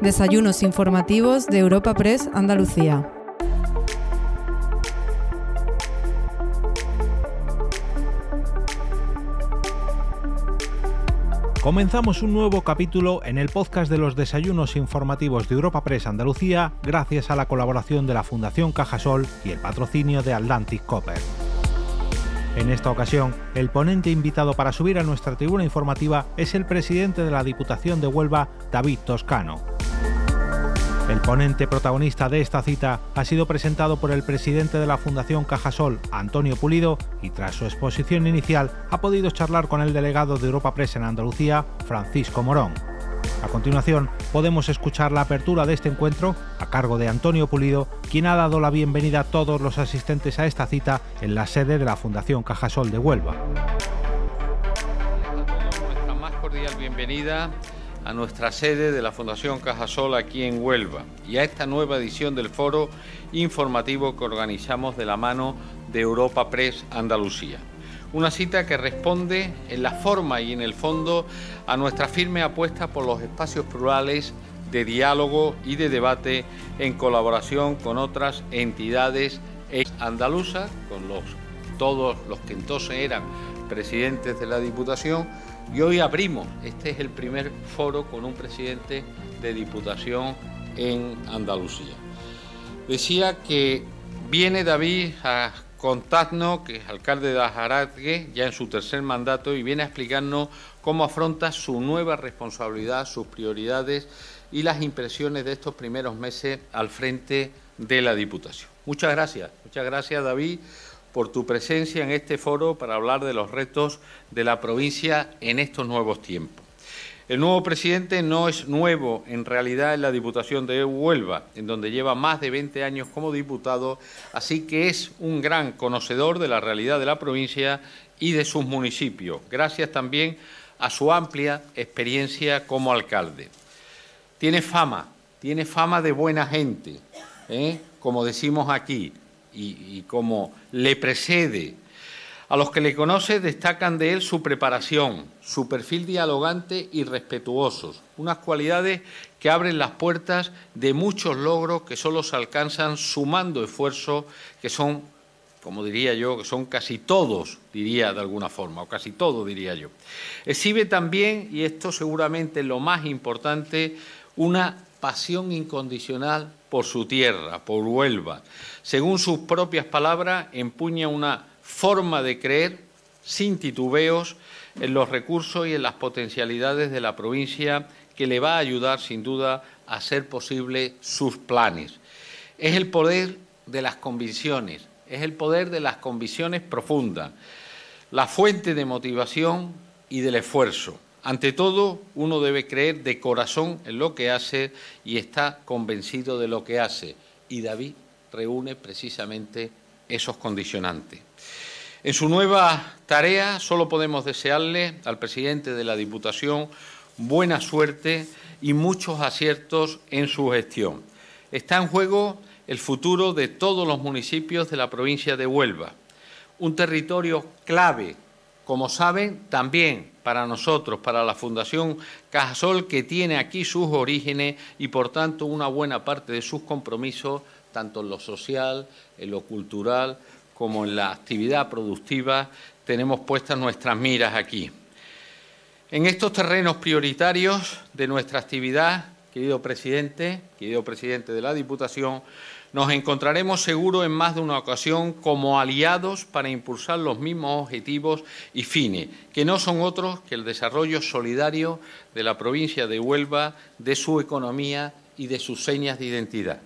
Desayunos informativos de Europa Press Andalucía. Comenzamos un nuevo capítulo en el podcast de los desayunos informativos de Europa Press Andalucía gracias a la colaboración de la Fundación Cajasol y el patrocinio de Atlantic Copper. En esta ocasión, el ponente invitado para subir a nuestra tribuna informativa es el presidente de la Diputación de Huelva, David Toscano. El ponente protagonista de esta cita ha sido presentado por el presidente de la Fundación Cajasol, Antonio Pulido, y tras su exposición inicial ha podido charlar con el delegado de Europa Press en Andalucía, Francisco Morón. A continuación, podemos escuchar la apertura de este encuentro a cargo de Antonio Pulido, quien ha dado la bienvenida a todos los asistentes a esta cita en la sede de la Fundación Cajasol de Huelva. Nuestra más cordial bienvenida a nuestra sede de la Fundación Cajasol aquí en Huelva y a esta nueva edición del foro informativo que organizamos de la mano de Europa Press Andalucía. Una cita que responde en la forma y en el fondo a nuestra firme apuesta por los espacios plurales de diálogo y de debate en colaboración con otras entidades andaluzas, con los, todos los que entonces eran presidentes de la Diputación y hoy abrimos, este es el primer foro con un presidente de Diputación en Andalucía. Decía que viene David a contarnos, que es alcalde de Ajaratgue, ya en su tercer mandato, y viene a explicarnos cómo afronta su nueva responsabilidad, sus prioridades y las impresiones de estos primeros meses al frente de la Diputación. Muchas gracias, muchas gracias David por tu presencia en este foro para hablar de los retos de la provincia en estos nuevos tiempos. El nuevo presidente no es nuevo en realidad en la Diputación de Huelva, en donde lleva más de 20 años como diputado, así que es un gran conocedor de la realidad de la provincia y de sus municipios, gracias también a su amplia experiencia como alcalde. Tiene fama, tiene fama de buena gente, ¿eh? como decimos aquí, y, como le precede. A los que le conoce destacan de él su preparación, su perfil dialogante y respetuoso, unas cualidades que abren las puertas de muchos logros que solo se alcanzan sumando esfuerzos que son, como diría yo, que son casi todos, diría de alguna forma, o casi todo diría yo. Exhibe también, y esto seguramente es lo más importante, una pasión incondicional por su tierra, por Huelva. Según sus propias palabras, empuña una forma de creer sin titubeos en los recursos y en las potencialidades de la provincia que le va a ayudar sin duda a hacer posible sus planes. Es el poder de las convicciones, es el poder de las convicciones profundas, la fuente de motivación y del esfuerzo. Ante todo, uno debe creer de corazón en lo que hace y está convencido de lo que hace. Y David reúne precisamente esos condicionantes. En su nueva tarea solo podemos desearle al presidente de la Diputación buena suerte y muchos aciertos en su gestión. Está en juego el futuro de todos los municipios de la provincia de Huelva, un territorio clave, como saben, también para nosotros, para la Fundación Cajasol, que tiene aquí sus orígenes y, por tanto, una buena parte de sus compromisos, tanto en lo social, en lo cultural, como en la actividad productiva, tenemos puestas nuestras miras aquí. En estos terrenos prioritarios de nuestra actividad, querido presidente, querido presidente de la Diputación, nos encontraremos seguro en más de una ocasión como aliados para impulsar los mismos objetivos y fines, que no son otros que el desarrollo solidario de la provincia de Huelva, de su economía y de sus señas de identidad.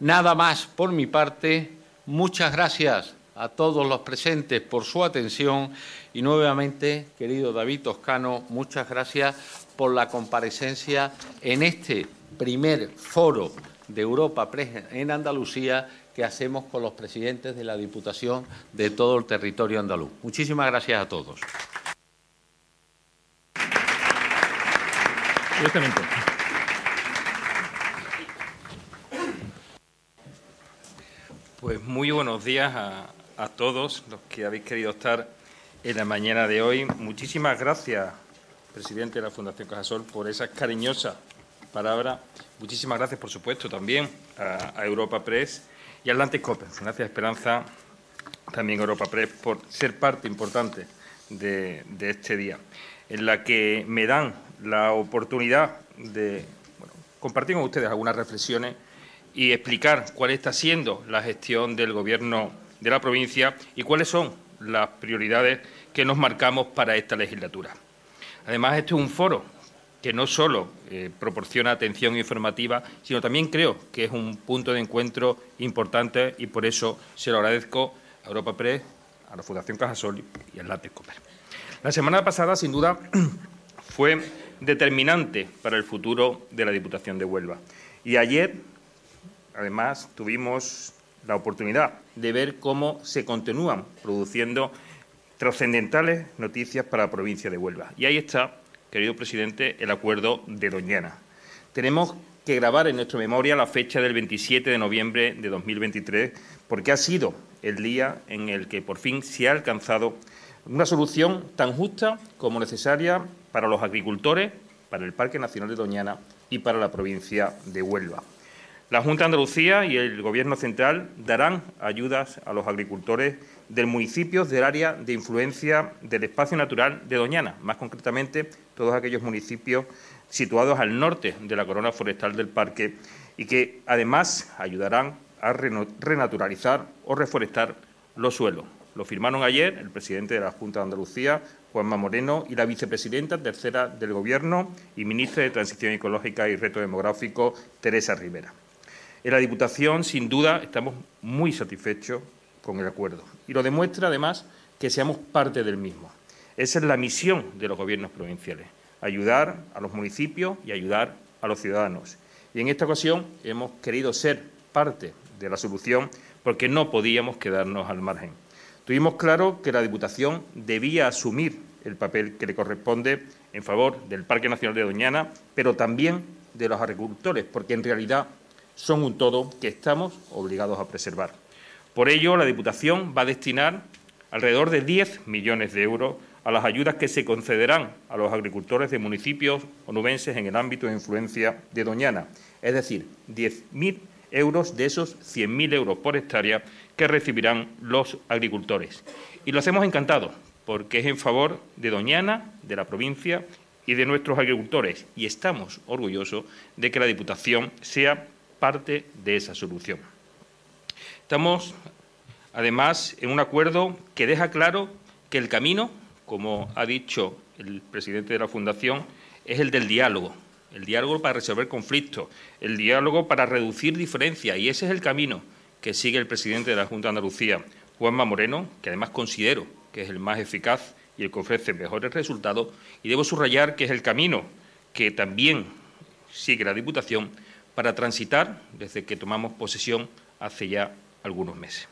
Nada más por mi parte. Muchas gracias a todos los presentes por su atención y nuevamente, querido David Toscano, muchas gracias por la comparecencia en este primer foro de Europa en Andalucía que hacemos con los presidentes de la Diputación de todo el territorio andaluz. Muchísimas gracias a todos. Pues muy buenos días a, a todos los que habéis querido estar en la mañana de hoy. Muchísimas gracias, presidente de la Fundación Cajasol, por esas cariñosas palabra. Muchísimas gracias, por supuesto, también a, Europa Press y Atlantic Copper. Gracias, Esperanza, también a Europa Press, por ser parte importante de, este día, en la que me dan la oportunidad de compartir con ustedes algunas reflexiones y explicar cuál está siendo la gestión del Gobierno de la provincia y cuáles son las prioridades que nos marcamos para esta legislatura. Además, este es un foro que no solo eh, proporciona atención informativa, sino también creo que es un punto de encuentro importante y por eso se lo agradezco a Europa Press, a la Fundación Cajasol y al Látex Cooper. La semana pasada, sin duda, fue determinante para el futuro de la Diputación de Huelva. Y ayer, además, tuvimos la oportunidad de ver cómo se continúan produciendo trascendentales noticias para la provincia de Huelva. Y ahí está querido presidente, el acuerdo de Doñana. Tenemos que grabar en nuestra memoria la fecha del 27 de noviembre de 2023, porque ha sido el día en el que por fin se ha alcanzado una solución tan justa como necesaria para los agricultores, para el Parque Nacional de Doñana y para la provincia de Huelva. La Junta de Andalucía y el Gobierno central darán ayudas a los agricultores del municipio del área de influencia del espacio natural de Doñana, más concretamente todos aquellos municipios situados al norte de la corona forestal del parque y que además ayudarán a renaturalizar o reforestar los suelos. Lo firmaron ayer el presidente de la Junta de Andalucía, Juanma Moreno, y la vicepresidenta tercera del Gobierno y ministra de Transición Ecológica y Reto Demográfico, Teresa Rivera. En la Diputación, sin duda, estamos muy satisfechos con el acuerdo y lo demuestra, además, que seamos parte del mismo. Esa es la misión de los gobiernos provinciales, ayudar a los municipios y ayudar a los ciudadanos. Y en esta ocasión hemos querido ser parte de la solución porque no podíamos quedarnos al margen. Tuvimos claro que la Diputación debía asumir el papel que le corresponde en favor del Parque Nacional de Doñana, pero también de los agricultores, porque en realidad son un todo que estamos obligados a preservar. Por ello, la Diputación va a destinar alrededor de 10 millones de euros a las ayudas que se concederán a los agricultores de municipios onubenses en el ámbito de influencia de Doñana, es decir, 10.000 euros de esos 100.000 euros por hectárea que recibirán los agricultores. Y lo hacemos encantado, porque es en favor de Doñana, de la provincia y de nuestros agricultores, y estamos orgullosos de que la Diputación sea parte de esa solución. Estamos, además, en un acuerdo que deja claro que el camino como ha dicho el presidente de la Fundación, es el del diálogo, el diálogo para resolver conflictos, el diálogo para reducir diferencias, y ese es el camino que sigue el presidente de la Junta de Andalucía, Juanma Moreno, que además considero que es el más eficaz y el que ofrece mejores resultados, y debo subrayar que es el camino que también sigue la Diputación para transitar desde que tomamos posesión hace ya algunos meses.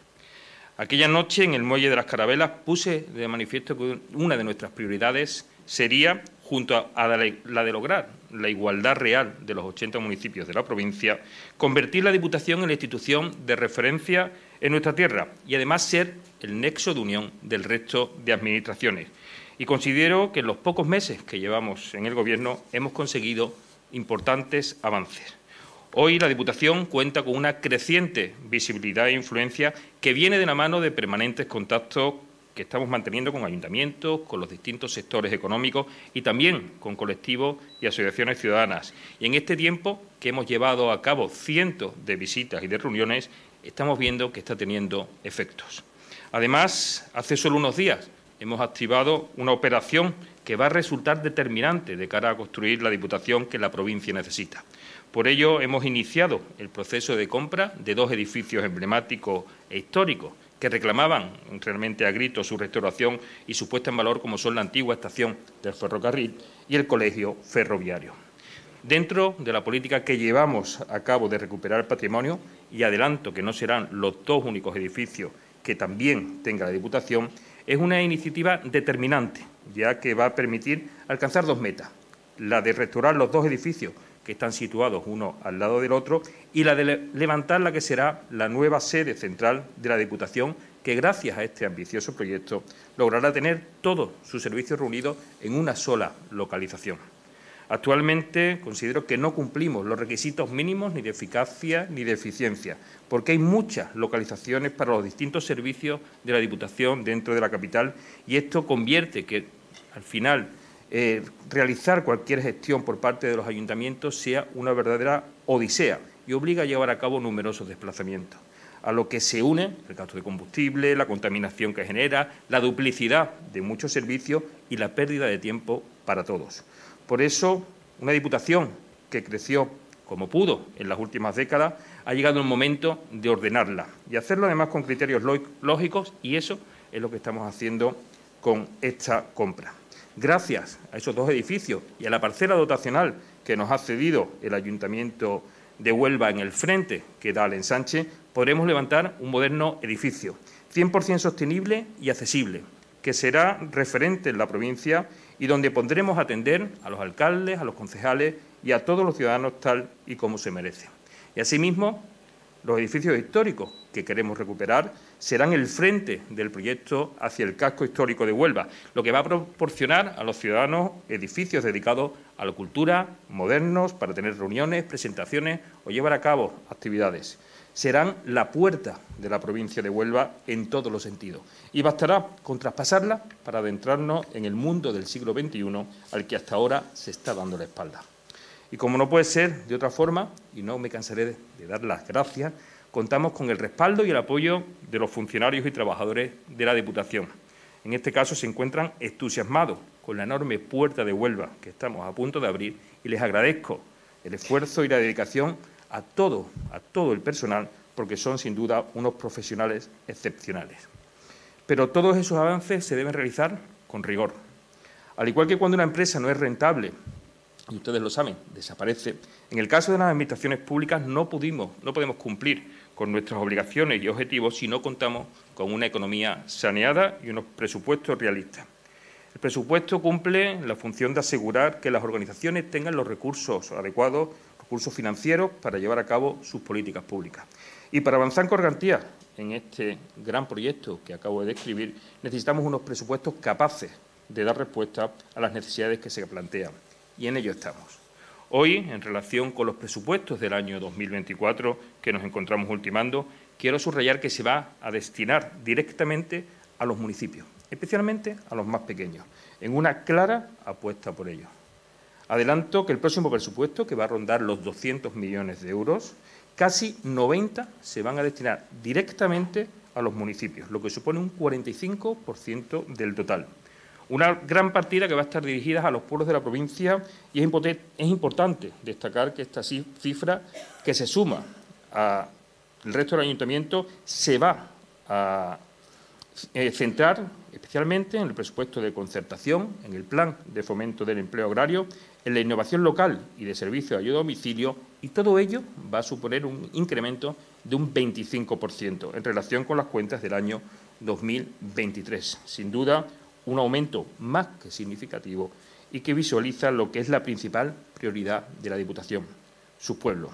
Aquella noche, en el Muelle de las Carabelas, puse de manifiesto que una de nuestras prioridades sería, junto a la de lograr la igualdad real de los 80 municipios de la provincia, convertir la Diputación en la institución de referencia en nuestra tierra y además ser el nexo de unión del resto de administraciones. Y considero que en los pocos meses que llevamos en el Gobierno hemos conseguido importantes avances. Hoy la Diputación cuenta con una creciente visibilidad e influencia que viene de la mano de permanentes contactos que estamos manteniendo con ayuntamientos, con los distintos sectores económicos y también con colectivos y asociaciones ciudadanas. Y en este tiempo que hemos llevado a cabo cientos de visitas y de reuniones, estamos viendo que está teniendo efectos. Además, hace solo unos días hemos activado una operación que va a resultar determinante de cara a construir la Diputación que la provincia necesita. Por ello, hemos iniciado el proceso de compra de dos edificios emblemáticos e históricos que reclamaban realmente a gritos su restauración y su puesta en valor, como son la antigua estación del ferrocarril y el colegio ferroviario. Dentro de la política que llevamos a cabo de recuperar el patrimonio, y adelanto que no serán los dos únicos edificios que también tenga la Diputación, es una iniciativa determinante, ya que va a permitir alcanzar dos metas. La de restaurar los dos edificios que están situados uno al lado del otro, y la de levantar la que será la nueva sede central de la Diputación, que gracias a este ambicioso proyecto logrará tener todos sus servicios reunidos en una sola localización. Actualmente considero que no cumplimos los requisitos mínimos ni de eficacia ni de eficiencia, porque hay muchas localizaciones para los distintos servicios de la Diputación dentro de la capital y esto convierte que al final eh, realizar cualquier gestión por parte de los ayuntamientos sea una verdadera odisea y obliga a llevar a cabo numerosos desplazamientos a lo que se une el gasto de combustible, la contaminación que genera, la duplicidad de muchos servicios y la pérdida de tiempo para todos. Por eso, una Diputación que creció como pudo en las últimas décadas, ha llegado el momento de ordenarla y hacerlo además con criterios lógicos y eso es lo que estamos haciendo con esta compra. Gracias a esos dos edificios y a la parcela dotacional que nos ha cedido el Ayuntamiento de Huelva en el frente que da al ensanche, podremos levantar un moderno edificio, 100% sostenible y accesible, que será referente en la provincia y donde pondremos atender a los alcaldes, a los concejales y a todos los ciudadanos tal y como se merece. Y asimismo, los edificios históricos que queremos recuperar serán el frente del proyecto hacia el casco histórico de Huelva, lo que va a proporcionar a los ciudadanos edificios dedicados a la cultura, modernos, para tener reuniones, presentaciones o llevar a cabo actividades serán la puerta de la provincia de Huelva en todos los sentidos. Y bastará con traspasarla para adentrarnos en el mundo del siglo XXI al que hasta ahora se está dando la espalda. Y como no puede ser de otra forma, y no me cansaré de, dar las gracias, contamos con el respaldo y el apoyo de los funcionarios y trabajadores de la Diputación. En este caso se encuentran entusiasmados con la enorme puerta de Huelva que estamos a punto de abrir y les agradezco el esfuerzo y la dedicación a todo, a todo el personal, porque son sin duda unos profesionales excepcionales. Pero todos esos avances se deben realizar con rigor. Al igual que cuando una empresa no es rentable, y ustedes lo saben, desaparece, en el caso de las administraciones públicas no, pudimos, no podemos cumplir con nuestras obligaciones y objetivos si no contamos con una economía saneada y unos presupuestos realistas. El presupuesto cumple la función de asegurar que las organizaciones tengan los recursos adecuados recursos financieros para llevar a cabo sus políticas públicas. Y para avanzar con garantía en este gran proyecto que acabo de describir, necesitamos unos presupuestos capaces de dar respuesta a las necesidades que se plantean. Y en ello estamos. Hoy, en relación con los presupuestos del año 2024 que nos encontramos ultimando, quiero subrayar que se va a destinar directamente a los municipios, especialmente a los más pequeños, en una clara apuesta por ellos. Adelanto que el próximo presupuesto, que va a rondar los 200 millones de euros, casi 90 se van a destinar directamente a los municipios, lo que supone un 45% del total. Una gran partida que va a estar dirigida a los pueblos de la provincia y es, importante destacar que esta cifra, que se suma al resto del ayuntamiento, se va a eh, centrar especialmente en el presupuesto de concertación, en el plan de fomento del empleo agrario, en la innovación local y de servicio de ayuda a domicilio, y todo ello va a suponer un incremento de un 25% en relación con las cuentas del año 2023. Sin duda, un aumento más que significativo y que visualiza lo que es la principal prioridad de la Diputación, su pueblo.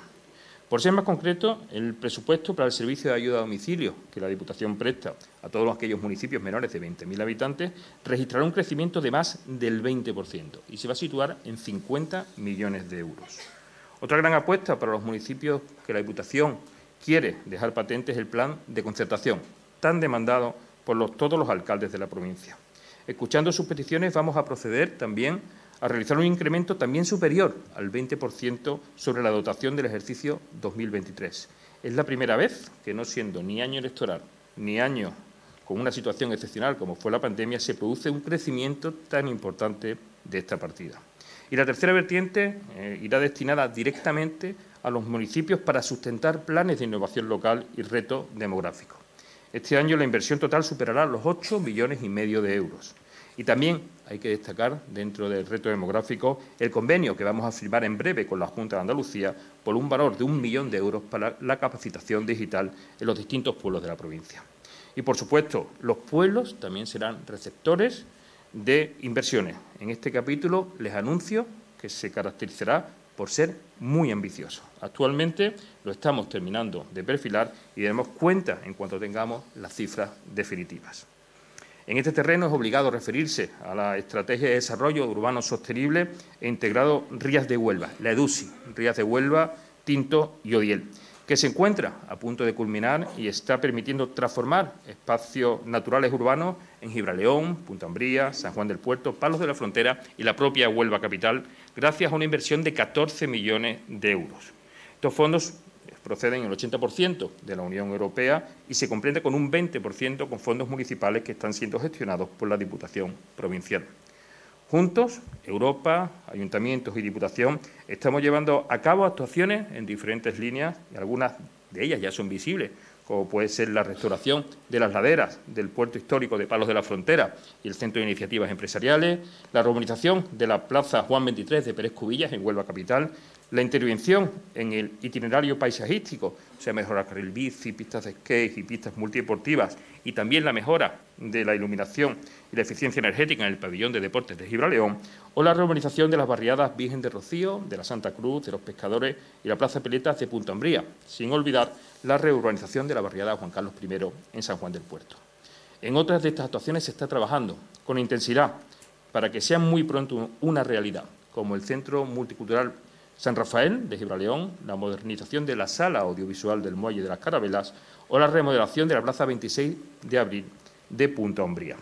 Por ser más concreto, el presupuesto para el servicio de ayuda a domicilio que la Diputación presta a todos aquellos municipios menores de 20.000 habitantes registrará un crecimiento de más del 20% y se va a situar en 50 millones de euros. Otra gran apuesta para los municipios que la Diputación quiere dejar patente es el plan de concertación, tan demandado por todos los alcaldes de la provincia. Escuchando sus peticiones, vamos a proceder también a realizar un incremento también superior al 20% sobre la dotación del ejercicio 2023. Es la primera vez que, no siendo ni año electoral ni año con una situación excepcional como fue la pandemia, se produce un crecimiento tan importante de esta partida. Y la tercera vertiente eh, irá destinada directamente a los municipios para sustentar planes de innovación local y reto demográfico. Este año la inversión total superará los 8 millones y medio de euros. Y también hay que destacar, dentro del reto demográfico, el convenio que vamos a firmar en breve con la Junta de Andalucía por un valor de un millón de euros para la capacitación digital en los distintos pueblos de la provincia. Y, por supuesto, los pueblos también serán receptores de inversiones. En este capítulo les anuncio que se caracterizará por ser muy ambicioso. Actualmente lo estamos terminando de perfilar y daremos cuenta en cuanto tengamos las cifras definitivas. En este terreno es obligado referirse a la Estrategia de Desarrollo Urbano Sostenible e Integrado Rías de Huelva, la EDUSI, Rías de Huelva, Tinto y Odiel, que se encuentra a punto de culminar y está permitiendo transformar espacios naturales urbanos en Gibraleón, Punta Ambría, San Juan del Puerto, Palos de la Frontera y la propia Huelva capital, gracias a una inversión de 14 millones de euros. Estos fondos proceden el 80% de la Unión Europea y se comprende con un 20% con fondos municipales que están siendo gestionados por la Diputación Provincial. Juntos, Europa, ayuntamientos y Diputación, estamos llevando a cabo actuaciones en diferentes líneas y algunas de ellas ya son visibles, como puede ser la restauración de las laderas del puerto histórico de Palos de la Frontera y el Centro de Iniciativas Empresariales, la urbanización de la Plaza Juan 23 de Pérez Cubillas en Huelva Capital, la intervención en el itinerario paisajístico, o sea, mejorar carril bici, pistas de skate y pistas multideportivas, y también la mejora de la iluminación y la eficiencia energética en el pabellón de deportes de Gibraleón, o la reurbanización de las barriadas Virgen de Rocío, de la Santa Cruz, de los Pescadores y la Plaza Peletas de Punta Ambría, sin olvidar la reurbanización de la barriada Juan Carlos I en San Juan del Puerto. En otras de estas actuaciones se está trabajando con intensidad para que sean muy pronto una realidad, como el Centro Multicultural San Rafael de Gibraleón, la modernización de la sala audiovisual del Muelle de las Carabelas o la remodelación de la Plaza 26 de Abril de Punta Umbría.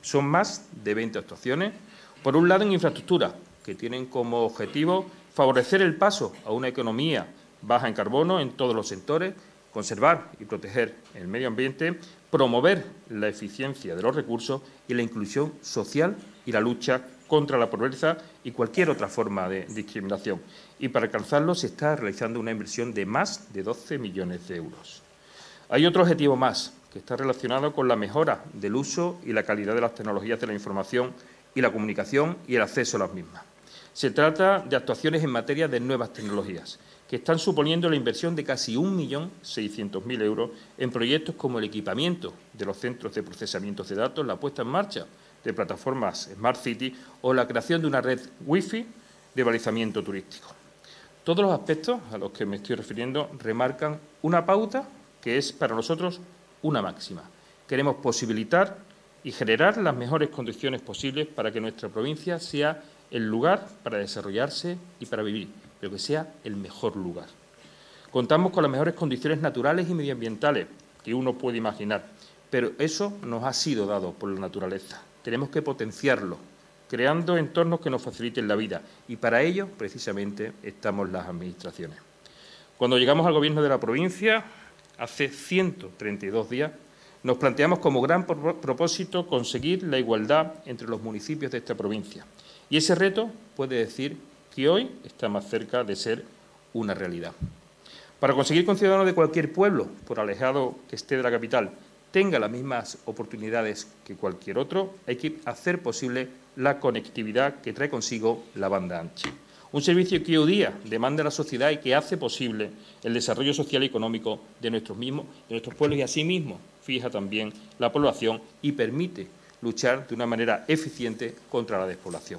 Son más de 20 actuaciones, por un lado en infraestructura, que tienen como objetivo favorecer el paso a una economía baja en carbono en todos los sectores, conservar y proteger el medio ambiente, promover la eficiencia de los recursos y la inclusión social y la lucha contra la pobreza y cualquier otra forma de discriminación. Y para alcanzarlo se está realizando una inversión de más de 12 millones de euros. Hay otro objetivo más, que está relacionado con la mejora del uso y la calidad de las tecnologías de la información y la comunicación y el acceso a las mismas. Se trata de actuaciones en materia de nuevas tecnologías, que están suponiendo la inversión de casi 1.600.000 euros en proyectos como el equipamiento de los centros de procesamiento de datos, la puesta en marcha de plataformas Smart City o la creación de una red Wi-Fi de balizamiento turístico. Todos los aspectos a los que me estoy refiriendo remarcan una pauta que es para nosotros una máxima. Queremos posibilitar y generar las mejores condiciones posibles para que nuestra provincia sea el lugar para desarrollarse y para vivir, pero que sea el mejor lugar. Contamos con las mejores condiciones naturales y medioambientales que uno puede imaginar, pero eso nos ha sido dado por la naturaleza tenemos que potenciarlo, creando entornos que nos faciliten la vida. Y para ello, precisamente, estamos las administraciones. Cuando llegamos al Gobierno de la provincia, hace 132 días, nos planteamos como gran propósito conseguir la igualdad entre los municipios de esta provincia. Y ese reto puede decir que hoy está más cerca de ser una realidad. Para conseguir que un ciudadano de cualquier pueblo, por alejado que esté de la capital, tenga las mismas oportunidades que cualquier otro, hay que hacer posible la conectividad que trae consigo la banda ancha. Un servicio que hoy día demanda la sociedad y que hace posible el desarrollo social y económico de nuestros mismos, de nuestros pueblos y asimismo fija también la población y permite luchar de una manera eficiente contra la despoblación.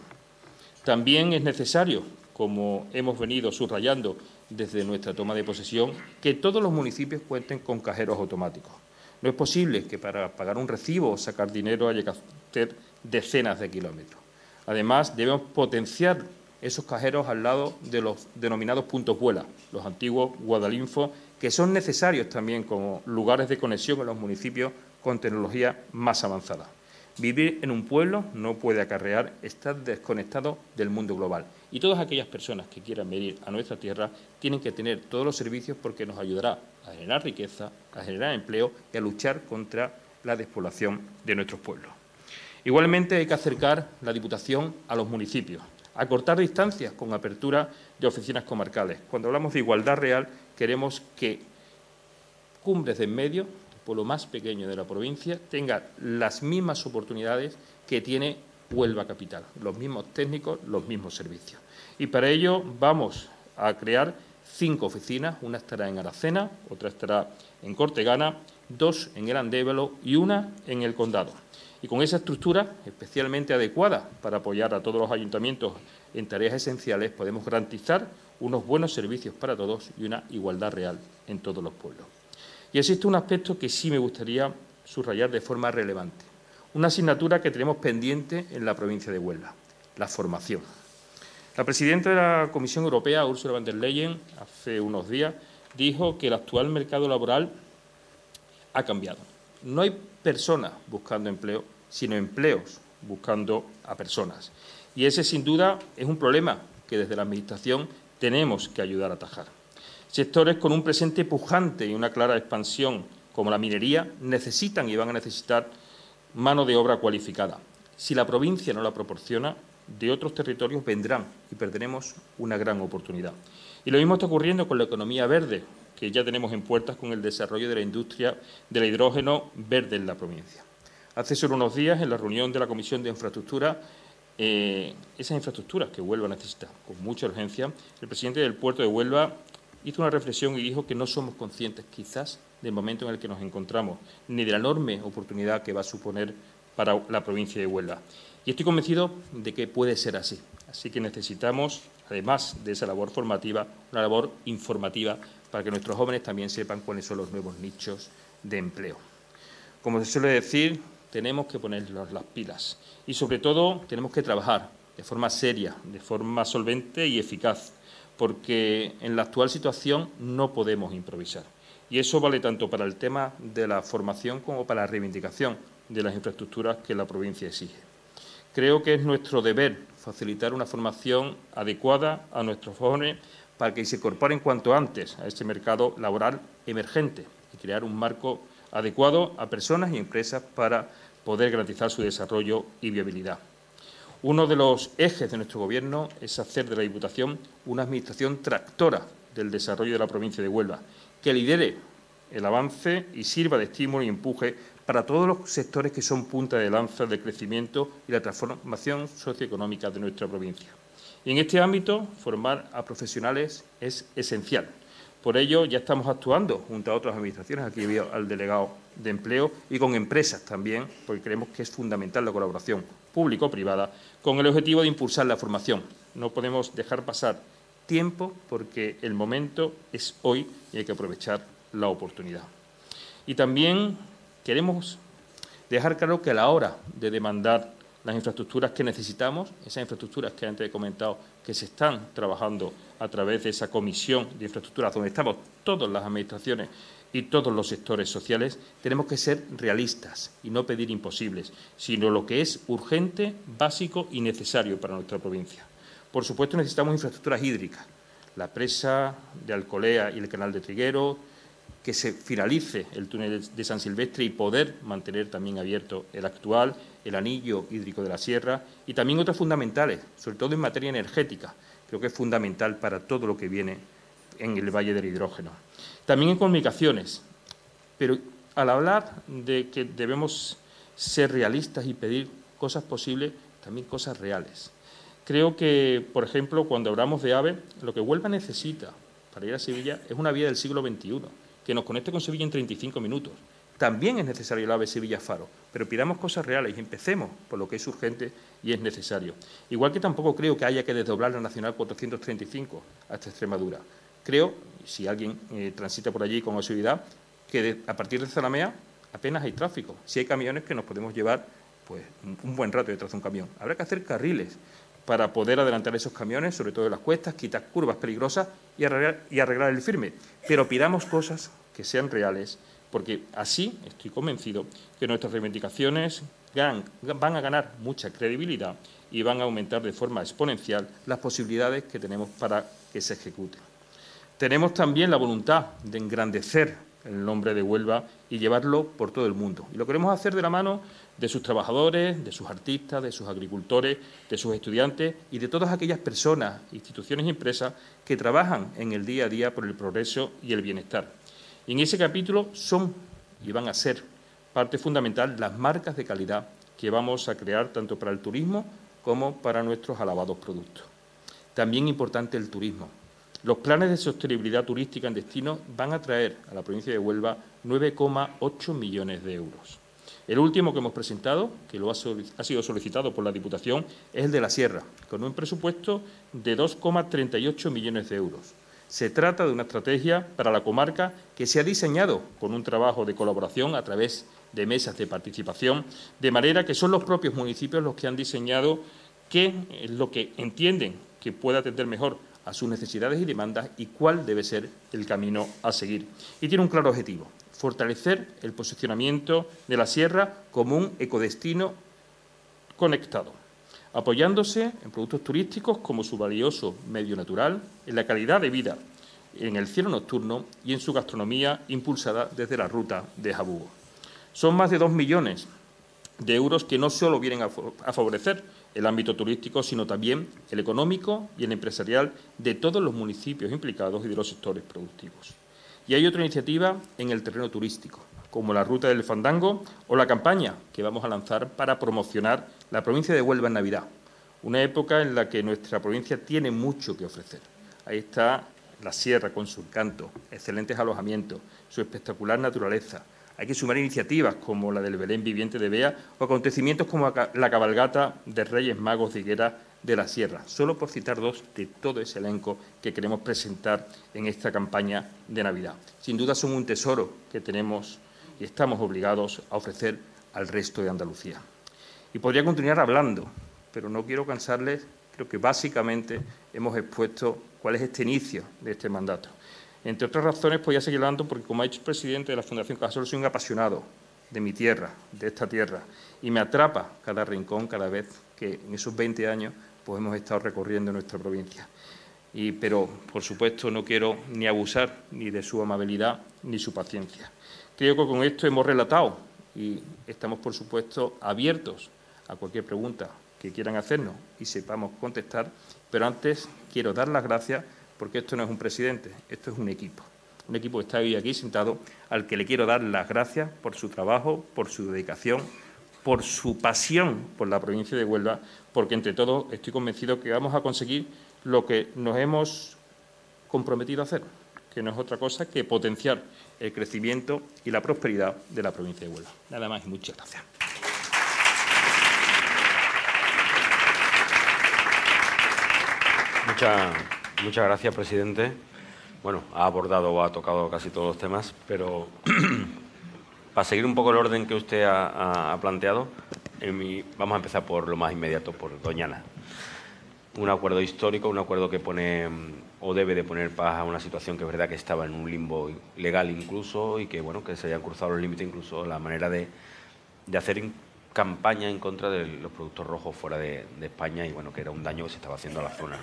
También es necesario, como hemos venido subrayando desde nuestra toma de posesión, que todos los municipios cuenten con cajeros automáticos. No es posible que para pagar un recibo o sacar dinero haya que hacer decenas de kilómetros. Además, debemos potenciar esos cajeros al lado de los denominados puntos vuela, los antiguos Guadalinfo, que son necesarios también como lugares de conexión en los municipios con tecnología más avanzada. Vivir en un pueblo no puede acarrear estar desconectado del mundo global. Y todas aquellas personas que quieran venir a nuestra tierra tienen que tener todos los servicios porque nos ayudará a generar riqueza, a generar empleo y a luchar contra la despoblación de nuestros pueblos. Igualmente hay que acercar la Diputación a los municipios, a cortar distancias con apertura de oficinas comarcales. Cuando hablamos de igualdad real, queremos que Cumbres de en medio, el pueblo más pequeño de la provincia, tenga las mismas oportunidades que tiene Huelva Capital, los mismos técnicos, los mismos servicios. Y para ello vamos a crear cinco oficinas, una estará en Aracena, otra estará en Cortegana, dos en el Andévalo y una en el Condado. Y con esa estructura especialmente adecuada para apoyar a todos los ayuntamientos en tareas esenciales, podemos garantizar unos buenos servicios para todos y una igualdad real en todos los pueblos. Y existe un aspecto que sí me gustaría subrayar de forma relevante. Una asignatura que tenemos pendiente en la provincia de Huelva, la formación. La presidenta de la Comisión Europea, Ursula von der Leyen, hace unos días dijo que el actual mercado laboral ha cambiado. No hay personas buscando empleo, sino empleos buscando a personas. Y ese, sin duda, es un problema que desde la Administración tenemos que ayudar a atajar. Sectores con un presente pujante y una clara expansión, como la minería, necesitan y van a necesitar mano de obra cualificada. Si la provincia no la proporciona, de otros territorios vendrán y perderemos una gran oportunidad. Y lo mismo está ocurriendo con la economía verde, que ya tenemos en puertas con el desarrollo de la industria del hidrógeno verde en la provincia. Hace solo unos días, en la reunión de la Comisión de Infraestructura, eh, esas infraestructuras que Huelva necesita con mucha urgencia, el presidente del puerto de Huelva hizo una reflexión y dijo que no somos conscientes quizás del momento en el que nos encontramos, ni de la enorme oportunidad que va a suponer para la provincia de Huelva. Y estoy convencido de que puede ser así. Así que necesitamos, además de esa labor formativa, una labor informativa para que nuestros jóvenes también sepan cuáles son los nuevos nichos de empleo. Como se suele decir, tenemos que ponernos las pilas y, sobre todo, tenemos que trabajar de forma seria, de forma solvente y eficaz, porque en la actual situación no podemos improvisar. Y eso vale tanto para el tema de la formación como para la reivindicación de las infraestructuras que la provincia exige. Creo que es nuestro deber facilitar una formación adecuada a nuestros jóvenes para que se incorporen cuanto antes a este mercado laboral emergente y crear un marco adecuado a personas y empresas para poder garantizar su desarrollo y viabilidad. Uno de los ejes de nuestro Gobierno es hacer de la Diputación una administración tractora del desarrollo de la provincia de Huelva, que lidere el avance y sirva de estímulo y empuje para todos los sectores que son punta de lanza del crecimiento y la transformación socioeconómica de nuestra provincia. Y en este ámbito, formar a profesionales es esencial. Por ello, ya estamos actuando junto a otras administraciones, aquí veo al delegado de empleo, y con empresas también, porque creemos que es fundamental la colaboración público-privada, con el objetivo de impulsar la formación. No podemos dejar pasar tiempo porque el momento es hoy y hay que aprovechar la oportunidad. Y también Queremos dejar claro que a la hora de demandar las infraestructuras que necesitamos, esas infraestructuras que antes he comentado que se están trabajando a través de esa comisión de infraestructuras donde estamos todas las administraciones y todos los sectores sociales, tenemos que ser realistas y no pedir imposibles, sino lo que es urgente, básico y necesario para nuestra provincia. Por supuesto, necesitamos infraestructuras hídricas, la presa de Alcolea y el canal de Triguero, que se finalice el túnel de San Silvestre y poder mantener también abierto el actual, el anillo hídrico de la sierra y también otras fundamentales, sobre todo en materia energética. Creo que es fundamental para todo lo que viene en el Valle del Hidrógeno. También en comunicaciones. Pero al hablar de que debemos ser realistas y pedir cosas posibles, también cosas reales. Creo que, por ejemplo, cuando hablamos de AVE, lo que Huelva necesita para ir a Sevilla es una vía del siglo XXI que nos conecte con Sevilla en 35 minutos. También es necesario el AVE Sevilla-Faro, pero pidamos cosas reales y empecemos por lo que es urgente y es necesario. Igual que tampoco creo que haya que desdoblar la Nacional 435 hasta Extremadura. Creo, si alguien eh, transita por allí con seguridad, que a partir de Zalamea apenas hay tráfico. Si hay camiones que nos podemos llevar pues, un buen rato detrás de un camión. Habrá que hacer carriles para poder adelantar esos camiones, sobre todo en las cuestas, quitar curvas peligrosas y arreglar, y arreglar el firme. Pero pidamos cosas que sean reales, porque así estoy convencido que nuestras reivindicaciones van a ganar mucha credibilidad y van a aumentar de forma exponencial las posibilidades que tenemos para que se ejecuten. Tenemos también la voluntad de engrandecer el nombre de Huelva y llevarlo por todo el mundo. Y lo queremos hacer de la mano de sus trabajadores, de sus artistas, de sus agricultores, de sus estudiantes y de todas aquellas personas, instituciones y empresas que trabajan en el día a día por el progreso y el bienestar. Y en ese capítulo son y van a ser parte fundamental las marcas de calidad que vamos a crear tanto para el turismo como para nuestros alabados productos. También importante el turismo. Los planes de sostenibilidad turística en destino van a traer a la provincia de Huelva 9,8 millones de euros. El último que hemos presentado, que lo ha, sido solicitado por la Diputación, es el de la Sierra, con un presupuesto de 2,38 millones de euros. Se trata de una estrategia para la comarca que se ha diseñado con un trabajo de colaboración a través de mesas de participación, de manera que son los propios municipios los que han diseñado qué es lo que entienden que puede atender mejor a sus necesidades y demandas y cuál debe ser el camino a seguir. Y tiene un claro objetivo, fortalecer el posicionamiento de la sierra como un ecodestino conectado, apoyándose en productos turísticos como su valioso medio natural, en la calidad de vida en el cielo nocturno y en su gastronomía impulsada desde la ruta de Jabugo. Son más de dos millones de euros que no solo vienen a favorecer el ámbito turístico, sino también el económico y el empresarial de todos los municipios implicados y de los sectores productivos. Y hay otra iniciativa en el terreno turístico, como la Ruta del Fandango o la campaña que vamos a lanzar para promocionar la provincia de Huelva en Navidad, una época en la que nuestra provincia tiene mucho que ofrecer. Ahí está la sierra con su encanto, excelentes alojamientos, su espectacular naturaleza. Hay que sumar iniciativas como la del Belén Viviente de Bea o acontecimientos como la cabalgata de Reyes Magos de Higuera de la Sierra, solo por citar dos de todo ese elenco que queremos presentar en esta campaña de Navidad. Sin duda son un tesoro que tenemos y estamos obligados a ofrecer al resto de Andalucía. Y podría continuar hablando, pero no quiero cansarles, creo que básicamente hemos expuesto cuál es este inicio de este mandato. Entre otras razones, podría seguir hablando porque, como ha dicho el presidente de la Fundación Cajasol, soy un apasionado de mi tierra, de esta tierra, y me atrapa cada rincón cada vez que en esos 20 años pues hemos estado recorriendo nuestra provincia. Y, pero, por supuesto, no quiero ni abusar ni de su amabilidad ni su paciencia. Creo que con esto hemos relatado y estamos, por supuesto, abiertos a cualquier pregunta que quieran hacernos y sepamos contestar, pero antes quiero dar las gracias porque esto no es un presidente, esto es un equipo. Un equipo que está hoy aquí sentado, al que le quiero dar las gracias por su trabajo, por su dedicación, por su pasión por la provincia de Huelva, porque entre todos estoy convencido que vamos a conseguir lo que nos hemos comprometido a hacer, que no es otra cosa que potenciar el crecimiento y la prosperidad de la provincia de Huelva. Nada más y muchas gracias. Muchas, gracias, presidente. Bueno, ha abordado o ha tocado casi todos los temas, pero para seguir un poco el orden que usted ha, planteado, vamos a empezar por lo más inmediato, por Doñana. Un acuerdo histórico, un acuerdo que pone o debe de poner paz a una situación que es verdad que estaba en un limbo legal incluso y que bueno que se hayan cruzado los límites incluso la manera de, hacer campaña en contra de los productos rojos fuera de, España y bueno que era un daño que se estaba haciendo a la zona.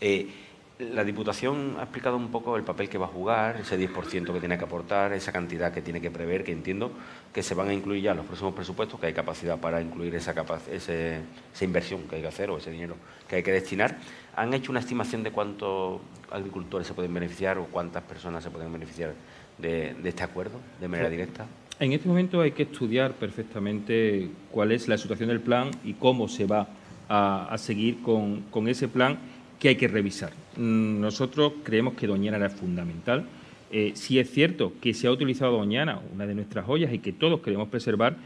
Eh, la Diputación ha explicado un poco el papel que va a jugar, ese 10% que tiene que aportar, esa cantidad que tiene que prever, que entiendo que se van a incluir ya en los próximos presupuestos, que hay capacidad para incluir esa, esa inversión que hay que hacer o ese dinero que hay que destinar. ¿Han hecho una estimación de cuántos agricultores se pueden beneficiar o cuántas personas se pueden beneficiar de, este acuerdo de manera directa? En este momento hay que estudiar perfectamente cuál es la situación del plan y cómo se va a, seguir con, con ese plan que hay que revisar. Mm, nosotros creemos que Doñana era fundamental. Eh, sí es cierto que se ha utilizado Doñana, una de nuestras joyas, y que todos queremos preservar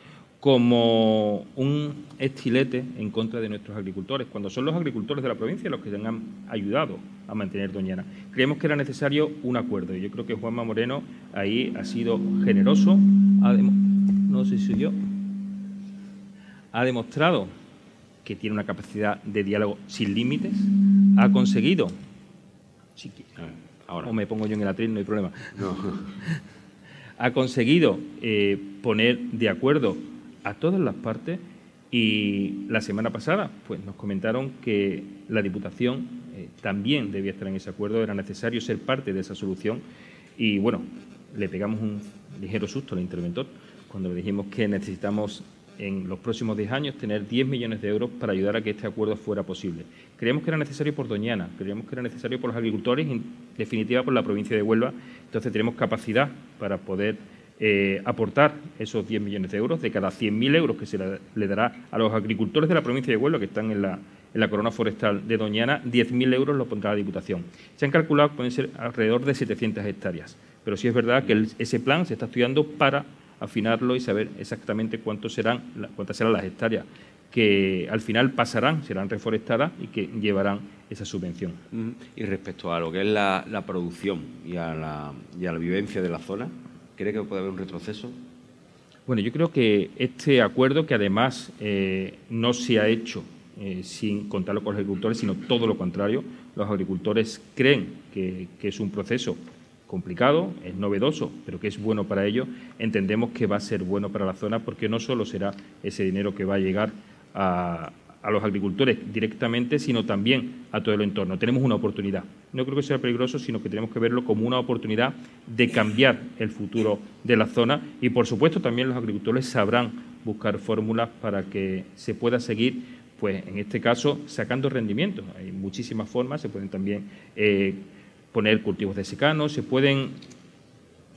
como un estilete en contra de nuestros agricultores, cuando son los agricultores de la provincia los que han ayudado a mantener Doñana. Creemos que era necesario un acuerdo yo creo que Juanma Moreno ahí ha sido generoso, no sé si yo, ha demostrado que tiene una capacidad de diálogo sin límites, ha conseguido, ahora. o me pongo yo en el atril, no hay problema, ha conseguido eh, poner de acuerdo a todas las partes y la semana pasada pues, nos comentaron que la Diputación eh, también debía estar en ese acuerdo, era necesario ser parte de esa solución y bueno, le pegamos un ligero susto al interventor cuando le dijimos que necesitamos en los próximos 10 años tener 10 millones de euros para ayudar a que este acuerdo fuera posible. Creíamos que era necesario por Doñana, creíamos que era necesario por los agricultores y, en definitiva, por la provincia de Huelva. Entonces, tenemos capacidad para poder eh, aportar esos 10 millones de euros. De cada 100.000 euros que se le, dará a los agricultores de la provincia de Huelva, que están en la, en la corona forestal de Doñana, 10.000 euros lo pondrá la Diputación. Se han calculado que pueden ser alrededor de 700 hectáreas. Pero sí es verdad que ese plan se está estudiando para afinarlo y saber exactamente cuántos serán, cuántas serán las hectáreas que al final pasarán, serán reforestadas y que llevarán esa subvención. Y respecto a lo que es la, producción y a la, y a la, vivencia de la zona, ¿cree que puede haber un retroceso? Bueno, yo creo que este acuerdo, que además eh, no se ha hecho eh, sin contarlo con los agricultores, sino todo lo contrario, los agricultores creen que, es un proceso complicado, es novedoso, pero que es bueno para ellos, entendemos que va a ser bueno para la zona porque no solo será ese dinero que va a llegar a, a los agricultores directamente, sino también a todo el entorno. Tenemos una oportunidad. No creo que sea peligroso, sino que tenemos que verlo como una oportunidad de cambiar el futuro de la zona y, por supuesto, también los agricultores sabrán buscar fórmulas para que se pueda seguir, pues en este caso, sacando rendimientos. Hay muchísimas formas, se pueden también eh, poner cultivos de secano, se pueden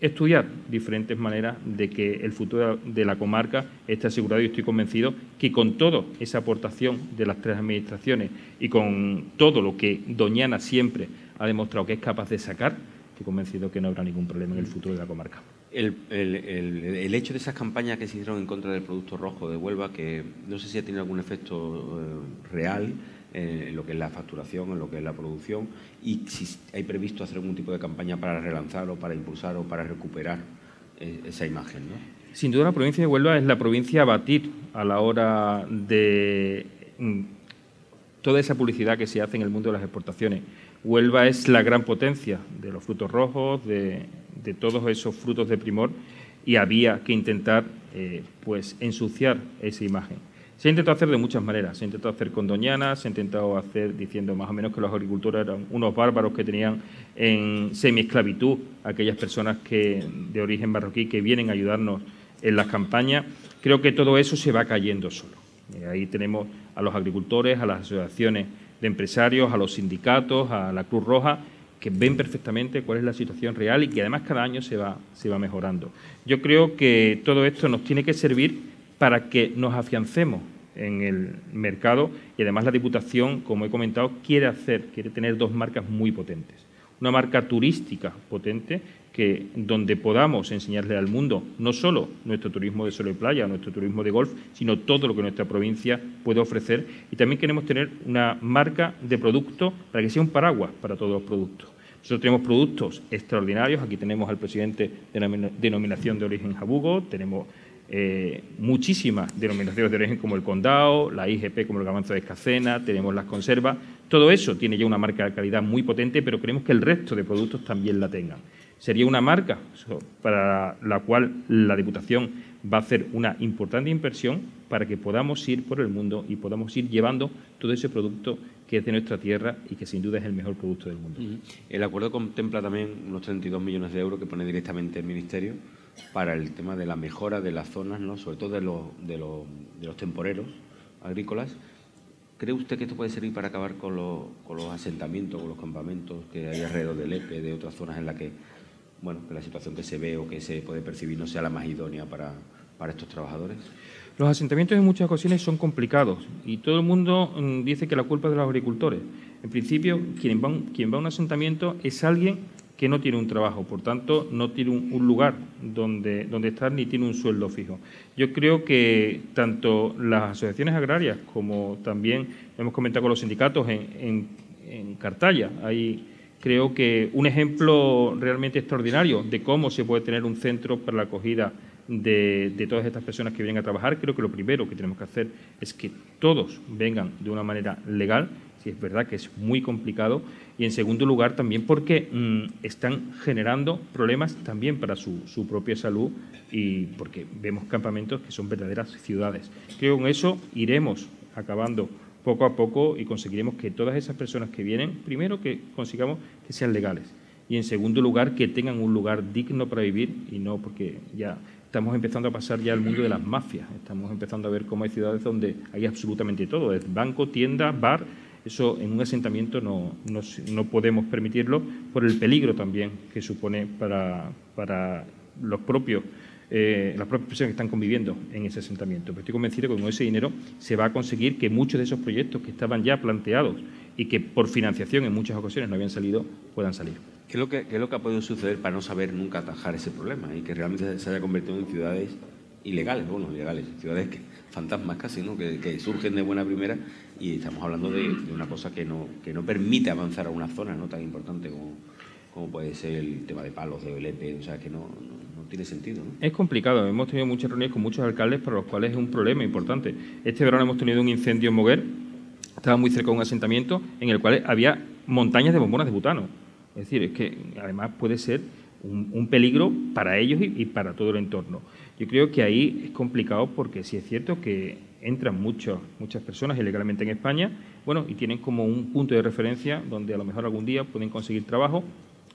estudiar diferentes maneras de que el futuro de la comarca esté asegurado y estoy convencido que con toda esa aportación de las tres administraciones y con todo lo que Doñana siempre ha demostrado que es capaz de sacar, estoy convencido que no habrá ningún problema en el futuro de la comarca. El, hecho de esas campañas que se hicieron en contra del producto rojo de Huelva, que no sé si ha tenido algún efecto eh, real, en lo que es la facturación, en lo que es la producción y si hay previsto hacer algún tipo de campaña para relanzar o para impulsar o para recuperar eh, esa imagen. ¿no? Sin duda la provincia de Huelva es la provincia a batir a la hora de mm, toda esa publicidad que se hace en el mundo de las exportaciones. Huelva es la gran potencia de los frutos rojos, de, todos esos frutos de primor y había que intentar eh, pues ensuciar esa imagen. Se ha intentado hacer de muchas maneras. Se ha intentado hacer con Doñana, se ha intentado hacer diciendo más o menos que los agricultores eran unos bárbaros que tenían en semi-esclavitud aquellas personas que, de origen marroquí que vienen a ayudarnos en las campañas. Creo que todo eso se va cayendo solo. Eh, ahí tenemos a los agricultores, a las asociaciones de empresarios, a los sindicatos, a la Cruz Roja, que ven perfectamente cuál es la situación real y que además cada año se va, se va mejorando. Yo creo que todo esto nos tiene que servir para que nos afiancemos en el mercado y además la Diputación, como he comentado, quiere hacer, quiere tener dos marcas muy potentes. Una marca turística potente que donde podamos enseñarle al mundo no solo nuestro turismo de sol y playa, nuestro turismo de golf, sino todo lo que nuestra provincia puede ofrecer. Y también queremos tener una marca de producto para que sea un paraguas para todos los productos. Nosotros tenemos productos extraordinarios. Aquí tenemos al presidente de la denominación de origen Jabugo, tenemos eh, muchísimas denominaciones de origen como el condado, la IGP como el gamanzo de escacena, tenemos las conservas. Todo eso tiene ya una marca de calidad muy potente, pero queremos que el resto de productos también la tengan. Sería una marca para la cual la Diputación va a hacer una importante inversión para que podamos ir por el mundo y podamos ir llevando todo ese producto que es de nuestra tierra y que sin duda es el mejor producto del mundo. El acuerdo contempla también unos 32 millones de euros que pone directamente el Ministerio para el tema de la mejora de las zonas, ¿no? sobre todo de los, de los, de los temporeros agrícolas. ¿Cree usted que esto puede servir para acabar con los, con los asentamientos, con los campamentos que hay alrededor del EPE, de otras zonas en las que, bueno, que la situación que se ve o que se puede percibir no sea la más idónea para, para estos trabajadores? Los asentamientos en muchas ocasiones son complicados y todo el mundo mm, dice que la culpa es de los agricultores. En principio, quien va, quien va a un asentamiento es alguien que no tiene un trabajo, por tanto, no tiene un, lugar donde, donde estar ni tiene un sueldo fijo. Yo creo que tanto las asociaciones agrarias como también hemos comentado con los sindicatos en, en, Cartaya, hay creo que un ejemplo realmente extraordinario de cómo se puede tener un centro para la acogida de, de, todas estas personas que vienen a trabajar, creo que lo primero que tenemos que hacer es que todos vengan de una manera legal, si es verdad que es muy complicado, y en segundo lugar también porque mm, están generando problemas también para su, propia salud y porque vemos campamentos que son verdaderas ciudades. Creo que con eso iremos acabando poco a poco y conseguiremos que todas esas personas que vienen, primero que consigamos que sean legales y en segundo lugar que tengan un lugar digno para vivir y no porque ya estamos empezando a pasar ya al mundo de las mafias, estamos empezando a ver cómo hay ciudades donde hay absolutamente todo, es banco, tienda, bar, eso en un asentamiento no, no, podemos permitirlo por el peligro también que supone para, para los propios eh, las propias personas que están conviviendo en ese asentamiento. Pero estoy convencido que con ese dinero se va a conseguir que muchos de esos proyectos que estaban ya planteados y que por financiación en muchas ocasiones no habían salido, puedan salir. ¿Qué es lo que, qué es lo que ha podido suceder para no saber nunca atajar ese problema y que realmente se haya convertido en ciudades ilegales, bueno, ilegales, ciudades que, fantasmas casi, ¿no? Que, surgen de buena primera y estamos hablando de, una cosa que no, que no permite avanzar a una zona no tan importante como, como puede ser el tema de palos, de OLP, o sea, que no, tiene sentido. Es complicado. Hemos tenido muchas reuniones con muchos alcaldes para los cuales es un problema importante. Este verano hemos tenido un incendio en Moguer, estaba muy cerca de un asentamiento en el cual había montañas de bombonas de butano. Es decir, es que además puede ser un, peligro para ellos y, para todo el entorno. Yo creo que ahí es complicado porque sí es cierto que entran muchas personas ilegalmente en España, bueno, y tienen como un punto de referencia donde a lo mejor algún día pueden conseguir trabajo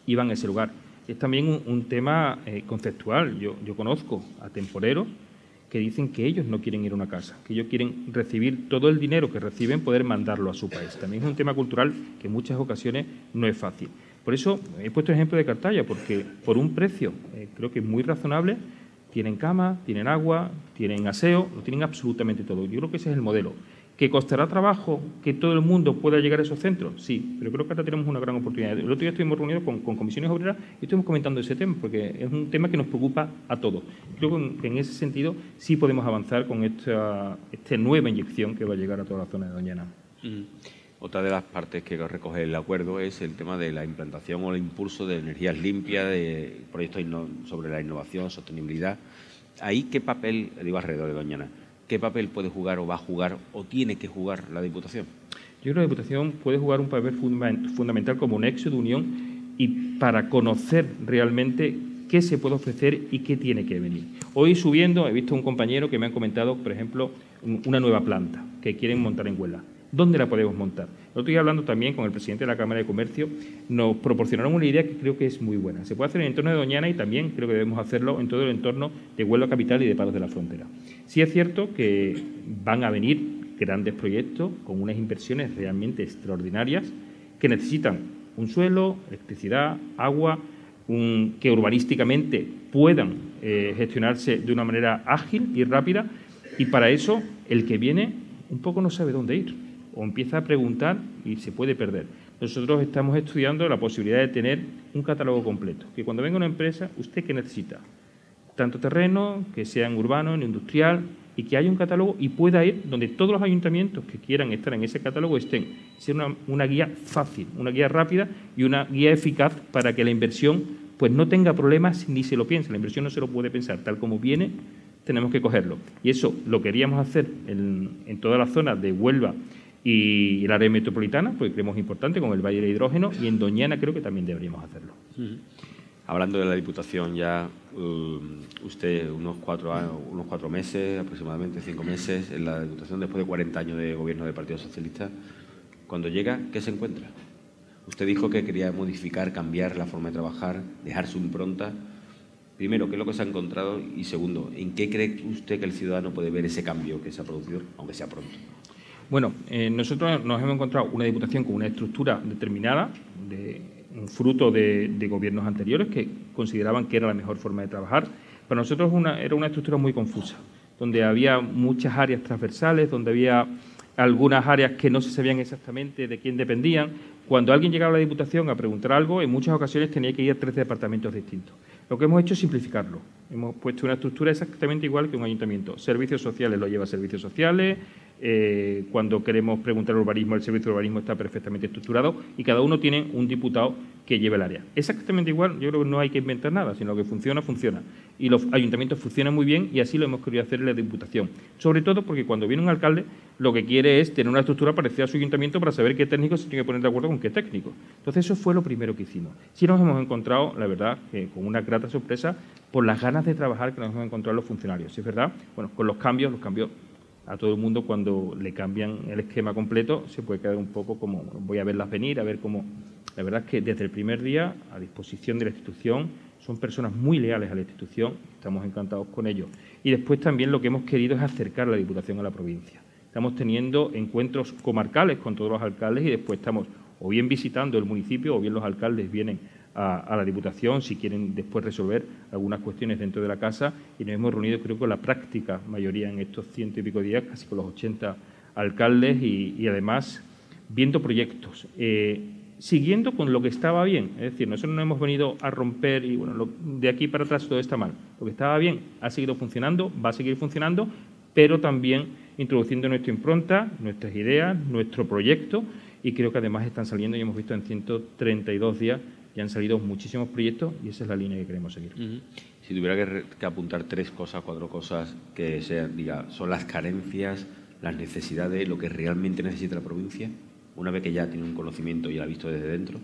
y van a ese lugar. Es también un, tema eh, conceptual. Yo, conozco a temporeros que dicen que ellos no quieren ir a una casa, que ellos quieren recibir todo el dinero que reciben, poder mandarlo a su país. También es un tema cultural que en muchas ocasiones no es fácil. Por eso he puesto el ejemplo de Cartaya, porque por un precio eh, creo que muy razonable, tienen cama, tienen agua, tienen aseo, lo tienen absolutamente todo. Yo creo que ese es el modelo. ¿Que costará trabajo que todo el mundo pueda llegar a esos centros? Sí, pero creo que ahora tenemos una gran oportunidad. El otro día estuvimos reunidos con, comisiones obreras y estuvimos comentando ese tema, porque es un tema que nos preocupa a todos. Creo que en, ese sentido sí podemos avanzar con esta, esta, nueva inyección que va a llegar a toda la zona de Doñana. Otra de las partes que recoge el acuerdo es el tema de la implantación o el impulso de energías limpias, de proyectos sobre la innovación, sostenibilidad. Ahí, ¿qué papel, digo alrededor de Doñana, ¿qué papel puede jugar o va a jugar o tiene que jugar la Diputación? Yo creo que la Diputación puede jugar un papel fundamental como nexo de unión y para conocer realmente qué se puede ofrecer y qué tiene que venir. Hoy subiendo he visto un compañero que me ha comentado, por ejemplo, una nueva planta que quieren montar en Huela. ¿Dónde la podemos montar? Lo estoy hablando también con el presidente de la Cámara de Comercio. Nos proporcionaron una idea que creo que es muy buena. Se puede hacer en el entorno de Doñana y también creo que debemos hacerlo en todo el entorno de Huelva Capital y de Palos de la Frontera. Sí es cierto que van a venir grandes proyectos con unas inversiones realmente extraordinarias que necesitan un suelo, electricidad, agua, que urbanísticamente puedan eh, gestionarse de una manera ágil y rápida y para eso el que viene un poco no sabe dónde ir o empieza a preguntar y se puede perder. Nosotros estamos estudiando la posibilidad de tener un catálogo completo, que cuando venga una empresa, ¿usted qué necesita? Tanto terreno, que sea en urbano, en industrial, y que haya un catálogo y pueda ir donde todos los ayuntamientos que quieran estar en ese catálogo estén. Ser una, una guía fácil, una guía rápida y una guía eficaz para que la inversión pues no tenga problemas ni se lo piense. La inversión no se lo puede pensar. Tal como viene, tenemos que cogerlo. Y eso lo queríamos hacer en, en toda la zona de Huelva y el área metropolitana, porque creemos importante, con el Valle de Hidrógeno, y en Doñana creo que también deberíamos hacerlo. Hablando de la Diputación, ya um, usted unos cuatro, unos cuatro meses, aproximadamente cinco meses, en la Diputación después de 40 años de gobierno del Partido Socialista, cuando llega, ¿qué se encuentra? Usted dijo que quería modificar, cambiar la forma de trabajar, dejar su impronta. Primero, ¿qué es lo que se ha encontrado? Y segundo, ¿en qué cree usted que el ciudadano puede ver ese cambio que se ha producido, aunque sea pronto? Bueno, eh, nosotros nos hemos encontrado una diputación con una estructura determinada, de, un fruto de, gobiernos anteriores que consideraban que era la mejor forma de trabajar. Para nosotros era una estructura muy confusa, donde había muchas áreas transversales, donde había algunas áreas que no se sabían exactamente de quién dependían. Cuando alguien llegaba a la Diputación a preguntar algo, en muchas ocasiones tenía que ir a tres departamentos distintos. Lo que hemos hecho es simplificarlo. Hemos puesto una estructura exactamente igual que un ayuntamiento. Servicios sociales lo lleva servicios sociales, eh, cuando queremos preguntar urbanismo, el servicio de urbanismo está perfectamente estructurado y cada uno tiene un diputado que lleve el área. Exactamente igual, yo creo que no hay que inventar nada, sino que funciona, funciona. Y los ayuntamientos funcionan muy bien y así lo hemos querido hacer en la Diputación. Sobre todo porque cuando viene un alcalde, lo que quiere es tener una estructura parecida a su ayuntamiento para saber qué técnico se tiene que poner de acuerdo con qué técnico. Entonces, eso fue lo primero que hicimos. Sí nos hemos encontrado, la verdad, con una grata sorpresa por las ganas de trabajar que nos hemos encontrado los funcionarios. es verdad, bueno, con los cambios, los cambios a todo el mundo cuando le cambian el esquema completo se puede quedar un poco como voy a verlas venir, a ver cómo... La verdad es que desde el primer día a disposición de la institución son personas muy leales a la institución, estamos encantados con ellos. Y después también lo que hemos querido es acercar la Diputación a la provincia. Estamos teniendo encuentros comarcales con todos los alcaldes y después estamos o bien visitando el municipio o bien los alcaldes vienen a, la Diputación si quieren después resolver algunas cuestiones dentro de la casa y nos hemos reunido creo con la práctica mayoría en estos ciento y pico días, casi con los 80 alcaldes y, además viendo proyectos. Eh, siguiendo con lo que estaba bien, es decir, nosotros no hemos venido a romper y bueno, de aquí para atrás todo está mal. Lo que estaba bien ha seguido funcionando, va a seguir funcionando, pero también introduciendo nuestra impronta, nuestras ideas, nuestro proyecto y creo que además están saliendo y hemos visto en 132 días y han salido muchísimos proyectos y esa es la línea que queremos seguir. Si tuviera que, apuntar tres cosas, cuatro cosas que sean, diga, son las carencias, las necesidades, lo que realmente necesita la provincia, una vez que ya tiene un conocimiento y lo ha visto desde dentro,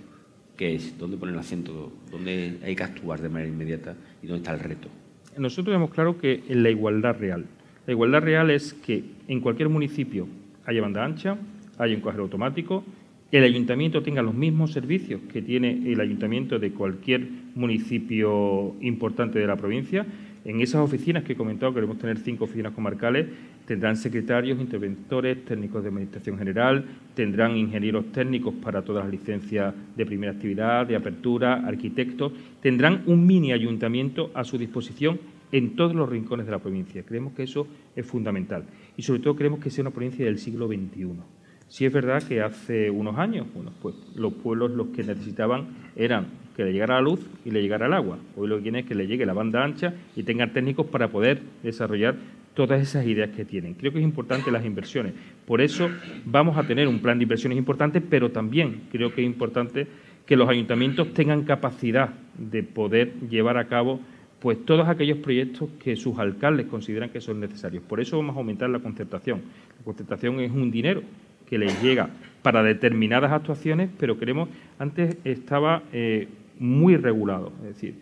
¿qué es? ¿Dónde pone el acento? ¿Dónde hay que actuar de manera inmediata? ¿Y dónde está el reto? Nosotros vemos claro que en la igualdad real. La igualdad real es que en cualquier municipio haya banda ancha, haya un cajero automático, el ayuntamiento tenga los mismos servicios que tiene el ayuntamiento de cualquier municipio importante de la provincia. En esas oficinas que he comentado, queremos tener cinco oficinas comarcales, tendrán secretarios, interventores, técnicos de administración general, tendrán ingenieros técnicos para todas las licencias de primera actividad, de apertura, arquitectos, tendrán un mini ayuntamiento a su disposición en todos los rincones de la provincia. Creemos que eso es fundamental y sobre todo creemos que sea una provincia del siglo XXI Sí es verdad que hace unos años, bueno, pues los pueblos los que necesitaban eran que le llegara la luz y le llegara el agua. Hoy lo que quieren es que le llegue la banda ancha y tengan técnicos para poder desarrollar todas esas ideas que tienen. Creo que es importante las inversiones. Por eso vamos a tener un plan de inversiones importante, pero también creo que es importante que los ayuntamientos tengan capacidad de poder llevar a cabo pues todos aquellos proyectos que sus alcaldes consideran que son necesarios. Por eso vamos a aumentar la concertación. La concertación es un dinero que les llega para determinadas actuaciones, pero queremos, antes estaba eh, muy regulado, es decir,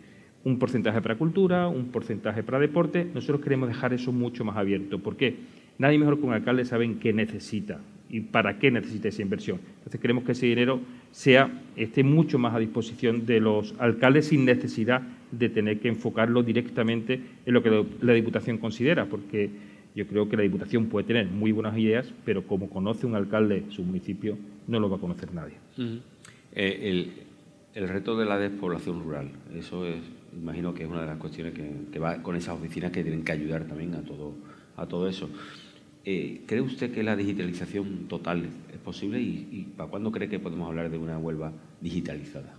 un porcentaje para cultura, un porcentaje para deporte, nosotros queremos dejar eso mucho más abierto. ¿Por qué? Nadie mejor que un alcalde sabe qué necesita y para qué necesita esa inversión. Entonces queremos que ese dinero sea, esté mucho más a disposición de los alcaldes sin necesidad de tener que enfocarlo directamente en lo que la Diputación considera, porque yo creo que la Diputación puede tener muy buenas ideas, pero como conoce un alcalde su municipio, no lo va a conocer nadie. Eh, el, reto de la despoblación rural, eso es, imagino que es una de las cuestiones que, va con esas oficinas que tienen que ayudar también a todo, a todo eso. Eh, ¿Cree usted que la digitalización total es posible y, para cuándo cree que podemos hablar de una Huelva digitalizada?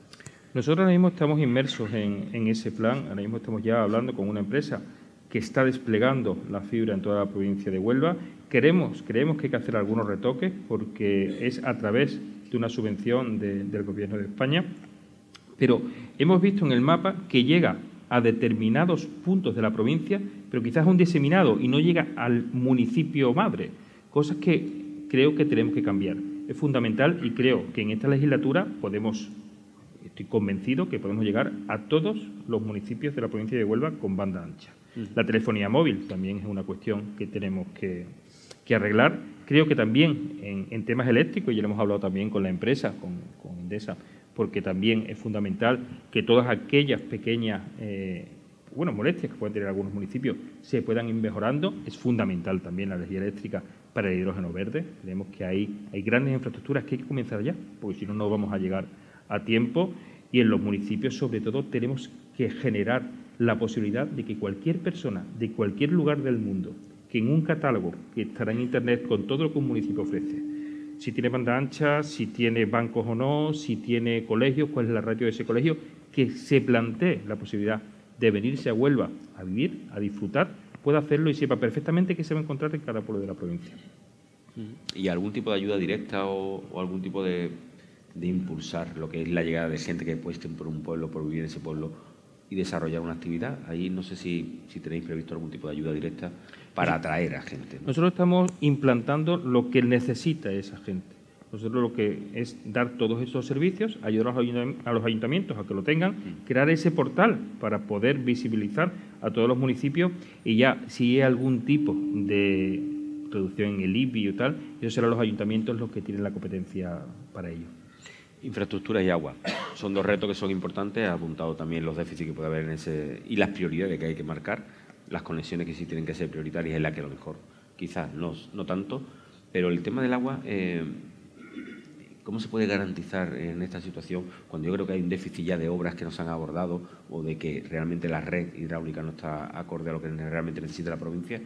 Nosotros ahora mismo estamos inmersos en, en ese plan, ahora mismo estamos ya hablando con una empresa que está desplegando la fibra en toda la provincia de Huelva. Queremos, creemos que hay que hacer algunos retoques porque es a través de una subvención del Gobierno de España, pero hemos visto en el mapa que llega a determinados puntos de la provincia, pero quizás un diseminado y no llega al municipio madre, cosas que creo que tenemos que cambiar. Es fundamental y creo que en esta legislatura podemos, estoy convencido que podemos llegar a todos los municipios de la provincia de Huelva con banda ancha. La telefonía móvil también es una cuestión que tenemos que, arreglar. Creo que también en, temas eléctricos, y ya lo hemos hablado también con la empresa, con, con Endesa, porque también es fundamental que todas aquellas pequeñas eh, bueno, molestias que pueden tener algunos municipios se puedan ir mejorando. Es fundamental también la energía eléctrica para el hidrógeno verde. Creemos que hay, hay grandes infraestructuras que hay que comenzar ya, porque si no, no vamos a llegar a tiempo. Y en los municipios, sobre todo, tenemos que generar la posibilidad de que cualquier persona de cualquier lugar del mundo, que en un catálogo que estará en Internet con todo lo que un municipio ofrece, si tiene banda ancha, si tiene bancos o no, si tiene colegios, cuál es la ratio de ese colegio, que se plantee la posibilidad de venirse a Huelva a vivir, a disfrutar, pueda hacerlo y sepa perfectamente qué se va a encontrar en cada pueblo de la provincia. ¿Y algún tipo de ayuda directa o, algún tipo de, de, impulsar lo que es la llegada de gente que puesten por un pueblo, por vivir en ese pueblo, y desarrollar una actividad. Ahí no sé si, si tenéis previsto algún tipo de ayuda directa para atraer a gente. Nosotros estamos implantando lo que necesita esa gente. Nosotros lo que es dar todos esos servicios, ayudar a los ayuntamientos a que lo tengan, crear ese portal para poder visibilizar a todos los municipios y ya si hay algún tipo de reducción en el IBI o tal, eso serán los ayuntamientos los que tienen la competencia para ello. Infraestructura y agua. Son dos retos que son importantes. Ha apuntado también los déficits que puede haber en ese y las prioridades que hay que marcar. Las conexiones que sí tienen que ser prioritarias es la que a lo mejor quizás no, no tanto. Pero el tema del agua, eh, ¿cómo se puede garantizar en esta situación cuando yo creo que hay un déficit ya de obras que no se han abordado o de que realmente la red hidráulica no está acorde a lo que realmente necesita la provincia?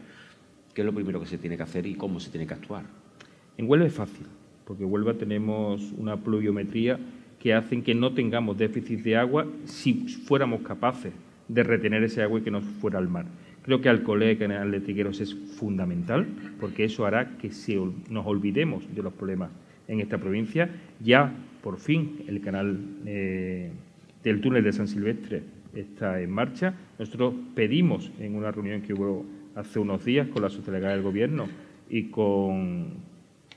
¿Qué es lo primero que se tiene que hacer y cómo se tiene que actuar? En Huelva es fácil porque en Huelva tenemos una pluviometría que hace que no tengamos déficit de agua si fuéramos capaces de retener ese agua y que no fuera al mar. Creo que Alcolea y Canal de Trigueros es fundamental porque eso hará que nos olvidemos de los problemas en esta provincia. Ya, por fin, el canal eh, del túnel de San Silvestre está en marcha. Nosotros pedimos en una reunión que hubo hace unos días con la subdelegada del Gobierno y con,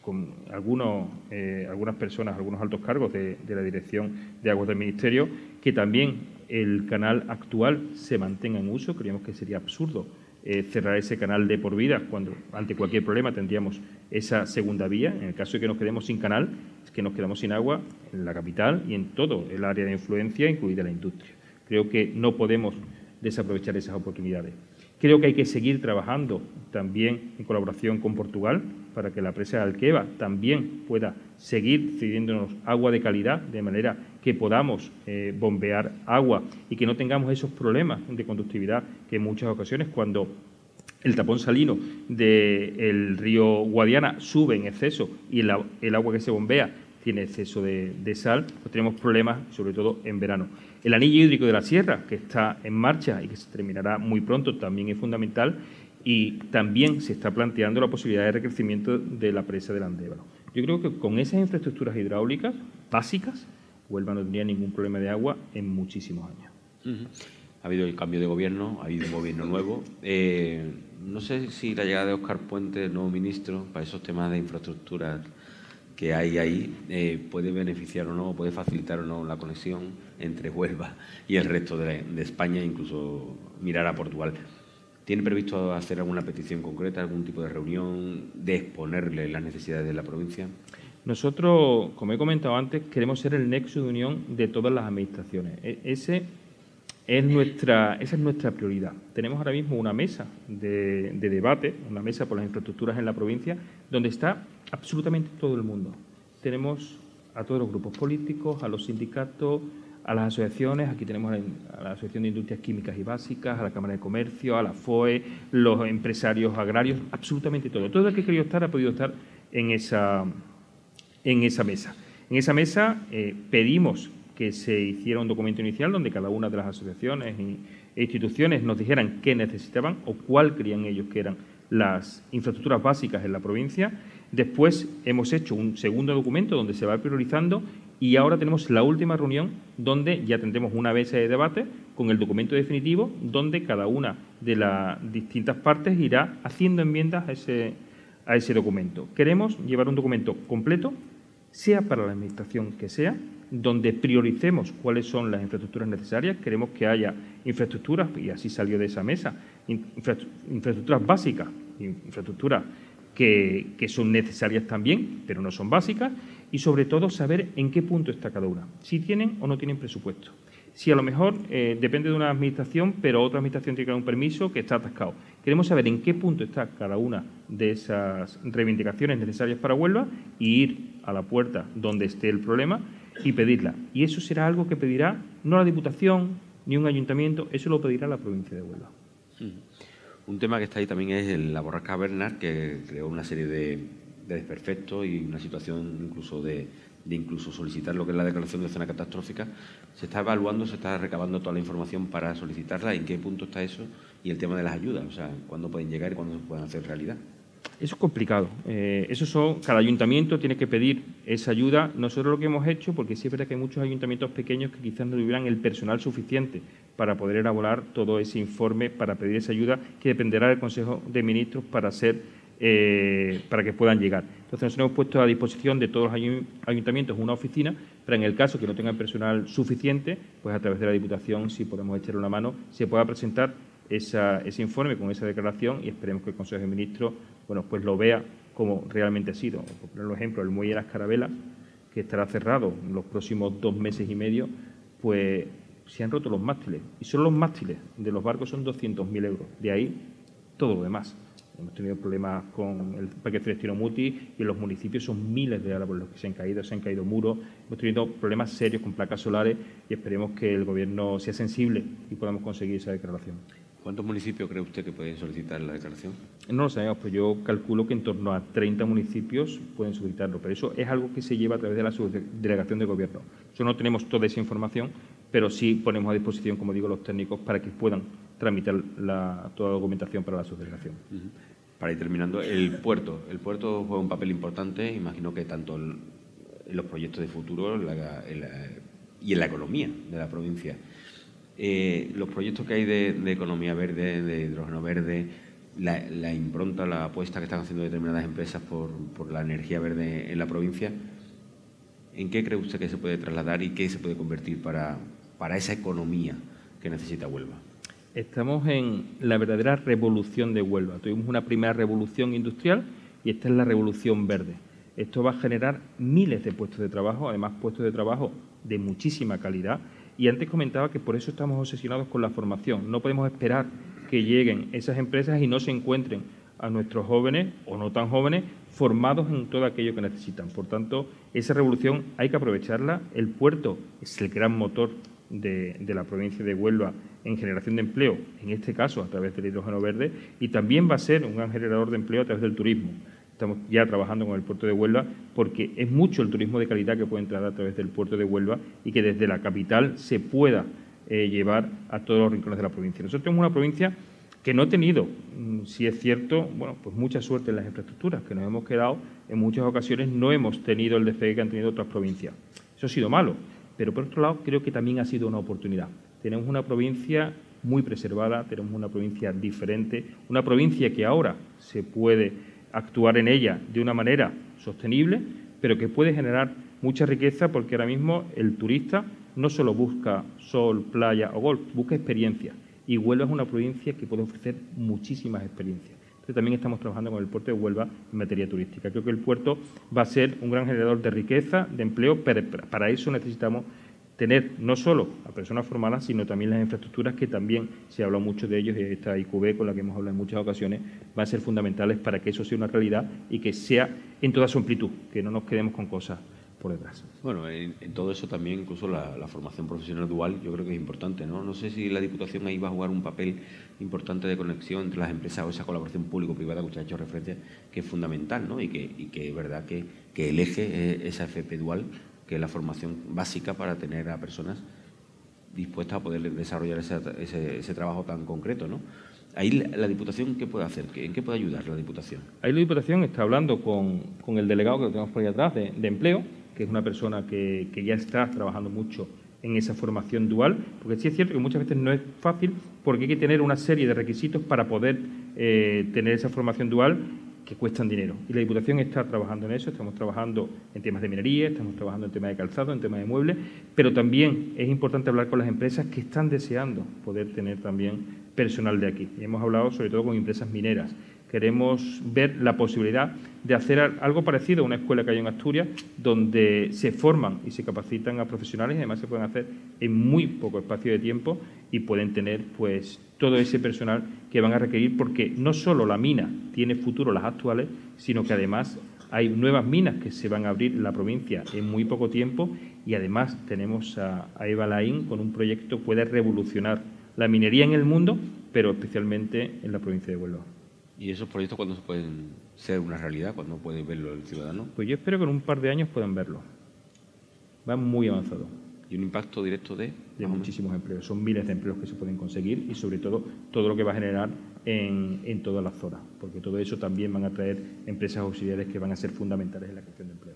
con algunos, eh, algunas personas, algunos altos cargos de, la Dirección de Aguas del Ministerio, que también el canal actual se mantenga en uso. Creemos que sería absurdo eh, cerrar ese canal de por vida cuando ante cualquier problema tendríamos esa segunda vía. En el caso de que nos quedemos sin canal, es que nos quedamos sin agua en la capital y en todo el área de influencia, incluida la industria. Creo que no podemos desaprovechar esas oportunidades. Creo que hay que seguir trabajando también en colaboración con Portugal para que la presa de Alqueva también pueda seguir cediéndonos agua de calidad, de manera que podamos eh, bombear agua y que no tengamos esos problemas de conductividad que en muchas ocasiones cuando el tapón salino del río Guadiana sube en exceso y el, el, agua que se bombea tiene exceso de, de sal, pues tenemos problemas, sobre todo en verano. El anillo hídrico de la sierra, que está en marcha y que se terminará muy pronto, también es fundamental y también se está planteando la posibilidad de recrecimiento de la presa del Andévalo. Yo creo que con esas infraestructuras hidráulicas básicas, Huelva no tendría ningún problema de agua en muchísimos años. Ha habido el cambio de gobierno, ha habido un gobierno nuevo. Eh, no sé si la llegada de Óscar Puente, el nuevo ministro, para esos temas de infraestructuras que hay ahí, eh, puede beneficiar o no, puede facilitar o no la conexión entre Huelva y el resto de, de España, incluso mirar a Portugal. ¿Tiene previsto hacer alguna petición concreta, algún tipo de reunión, de exponerle las necesidades de la provincia? Nosotros, como he comentado antes, queremos ser el nexo de unión de todas las administraciones. E ese es nuestra, esa es nuestra prioridad. Tenemos ahora mismo una mesa de, de debate, una mesa por las infraestructuras en la provincia, donde está absolutamente todo el mundo. Tenemos a todos los grupos políticos, a los sindicatos, a las asociaciones, aquí tenemos a la Asociación de Industrias Químicas y Básicas, a la Cámara de Comercio, a la FOE, los empresarios agrarios, absolutamente todo. Todo el que querido estar ha podido estar en esa, en esa mesa. En esa mesa eh, pedimos que se hiciera un documento inicial donde cada una de las asociaciones e instituciones nos dijeran qué necesitaban o cuál creían ellos que eran las infraestructuras básicas en la provincia. Después hemos hecho un segundo documento donde se va priorizando y ahora tenemos la última reunión donde ya tendremos una mesa de debate con el documento definitivo donde cada una de las distintas partes irá haciendo enmiendas a ese, a ese documento. Queremos llevar un documento completo, sea para la Administración que sea, donde prioricemos cuáles son las infraestructuras necesarias. Queremos que haya infraestructuras, y así salió de esa mesa, infraestructuras básicas, infraestructuras que, que son necesarias también, pero no son básicas, y sobre todo saber en qué punto está cada una, si tienen o no tienen presupuesto. Si a lo mejor eh, depende de una administración, pero otra administración tiene que dar un permiso que está atascado. Queremos saber en qué punto está cada una de esas reivindicaciones necesarias para Huelva y ir a la puerta donde esté el problema y pedirla. Y eso será algo que pedirá no la Diputación ni un ayuntamiento, eso lo pedirá la provincia de Huelva. Un tema que está ahí también es la borrasca Bernard, que creó una serie de, de desperfectos y una situación incluso de, de, incluso solicitar lo que es la declaración de zona catastrófica. ¿Se está evaluando, se está recabando toda la información para solicitarla? ¿En qué punto está eso? Y el tema de las ayudas, o sea, ¿cuándo pueden llegar y cuándo se pueden hacer realidad? Eso es complicado. Eh, eso son, cada ayuntamiento tiene que pedir esa ayuda. Nosotros lo que hemos hecho, porque sí es que hay muchos ayuntamientos pequeños que quizás no tuvieran el personal suficiente para poder elaborar todo ese informe, para pedir esa ayuda, que dependerá del Consejo de Ministros para ser eh, para que puedan llegar. Entonces, nos hemos puesto a disposición de todos los ayuntamientos una oficina, pero en el caso que no tengan personal suficiente, pues a través de la Diputación, si podemos echarle una mano, se pueda presentar esa, ese informe con esa declaración y esperemos que el Consejo de Ministros bueno, pues lo vea como realmente ha sido. Por ejemplo, el muelle de las Carabelas, que estará cerrado en los próximos dos meses y medio, pues se han roto los mástiles. Y solo los mástiles de los barcos son 200.000 euros. De ahí todo lo demás. Hemos tenido problemas con el Parque Celestino Muti y en los municipios son miles de árboles los que se han caído, se han caído muros. Hemos tenido problemas serios con placas solares y esperemos que el Gobierno sea sensible y podamos conseguir esa declaración. ¿Cuántos municipios cree usted que pueden solicitar la declaración? No lo sabemos, pero yo calculo que en torno a 30 municipios pueden solicitarlo, pero eso es algo que se lleva a través de la delegación de gobierno. Nosotros no tenemos toda esa información, pero sí ponemos a disposición, como digo, los técnicos para que puedan tramitar la, toda la documentación para la subdelegación. Para ir terminando, el puerto. El puerto juega un papel importante, imagino que tanto en los proyectos de futuro, y en la economía de la provincia. Eh, los proyectos que hay de, economía verde, de hidrógeno verde, la, impronta, la apuesta que están haciendo determinadas empresas por, por, la energía verde en la provincia, ¿en qué cree usted que se puede trasladar y qué se puede convertir para esa economía que necesita Huelva? Estamos en la verdadera revolución de Huelva. Tuvimos una primera revolución industrial y esta es la revolución verde. Esto va a generar miles de puestos de trabajo, además puestos de trabajo de muchísima calidad. Y antes comentaba que por eso estamos obsesionados con la formación. No podemos esperar que lleguen esas empresas y no se encuentren a nuestros jóvenes o no tan jóvenes formados en todo aquello que necesitan. Por tanto, esa revolución hay que aprovecharla. El puerto es el gran motor de, de, la provincia de Huelva en generación de empleo, en este caso a través del hidrógeno verde, y también va a ser un gran generador de empleo a través del turismo. Estamos ya trabajando con el puerto de Huelva porque es mucho el turismo de calidad que puede entrar a través del puerto de Huelva y que desde la capital se pueda eh, llevar a todos los rincones de la provincia. Nosotros tenemos una provincia que no ha tenido, mm, si es cierto, bueno, pues mucha suerte en las infraestructuras, que nos hemos quedado en muchas ocasiones no hemos tenido el despegue que han tenido otras provincias. Eso ha sido malo, pero por otro lado creo que también ha sido una oportunidad. Tenemos una provincia muy preservada, tenemos una provincia diferente, una provincia que ahora se puede actuar en ella de una manera sostenible, pero que puede generar mucha riqueza porque ahora mismo el turista no solo busca sol, playa o golf, busca experiencia. Y Huelva es una provincia que puede ofrecer muchísimas experiencias. Entonces también estamos trabajando con el puerto de Huelva en materia turística. Creo que el puerto va a ser un gran generador de riqueza, de empleo, pero para eso necesitamos tener no solo a personas formadas, sino también las infraestructuras que también se habla mucho de ellos y esta IQB con la que hemos hablado en muchas ocasiones van a ser fundamentales para que eso sea una realidad y que sea en toda su amplitud, que no nos quedemos con cosas por detrás. Bueno, en, todo eso también incluso la, formación profesional dual yo creo que es importante, ¿no? No sé si la Diputación ahí va a jugar un papel importante de conexión entre las empresas o esa colaboración público-privada que usted ha hecho referencia, que es fundamental, ¿no? Y que, y que es verdad que, que el eje esa FP dual que es la formación básica para tener a personas dispuestas a poder desarrollar ese, trabajo tan concreto, ¿no? Ahí la, Diputación, ¿qué puede hacer? ¿En qué puede ayudar la Diputación? Ahí la Diputación está hablando con, el delegado que tenemos por ahí atrás de, empleo, que es una persona que, ya está trabajando mucho en esa formación dual, porque sí es cierto que muchas veces no es fácil porque hay que tener una serie de requisitos para poder eh, tener esa formación dual que cuestan dinero. Y la Diputación está trabajando en eso, estamos trabajando en temas de minería, estamos trabajando en temas de calzado, en temas de muebles, pero también es importante hablar con las empresas que están deseando poder tener también personal de aquí. Y hemos hablado sobre todo con empresas mineras. Queremos ver la posibilidad de hacer algo parecido a una escuela que hay en Asturias, donde se forman y se capacitan a profesionales y además se pueden hacer en muy poco espacio de tiempo y pueden tener pues todo ese personal que van a requerir porque no solo la mina tiene futuro las actuales, sino que además hay nuevas minas que se van a abrir en la provincia en muy poco tiempo y además tenemos a, Eva Laín con un proyecto que puede revolucionar la minería en el mundo, pero especialmente en la provincia de Huelva. ¿Y esos proyectos cuándo pueden ser una realidad? ¿Cuándo puede verlo el ciudadano? Pues yo espero que en un par de años puedan verlo. Va muy avanzado y un impacto directo de... De muchísimos empleos. Son miles de empleos que se pueden conseguir y sobre todo todo lo que va a generar en, en toda la zona, porque todo eso también van a traer empresas auxiliares que van a ser fundamentales en la cuestión de empleo.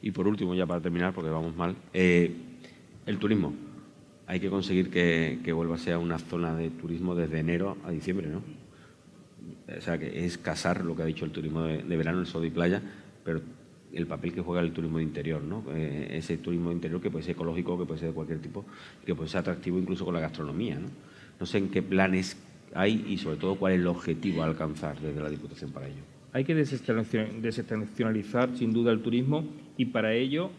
Y por último, ya para terminar, porque vamos mal, eh, el turismo. Hay que conseguir que, que vuelva a ser una zona de turismo desde enero a diciembre, ¿no? O sea, que es casar lo que ha dicho el turismo de, verano, el sol y playa, pero el papel que juega el turismo de interior, ¿no? Eh, ese turismo interior que puede ser ecológico, que puede ser de cualquier tipo, que puede ser atractivo incluso con la gastronomía, ¿no? No sé en qué planes hay y sobre todo cuál es el objetivo a alcanzar desde la Diputación para ello. Hay que desestacionalizar sin duda el turismo y para ello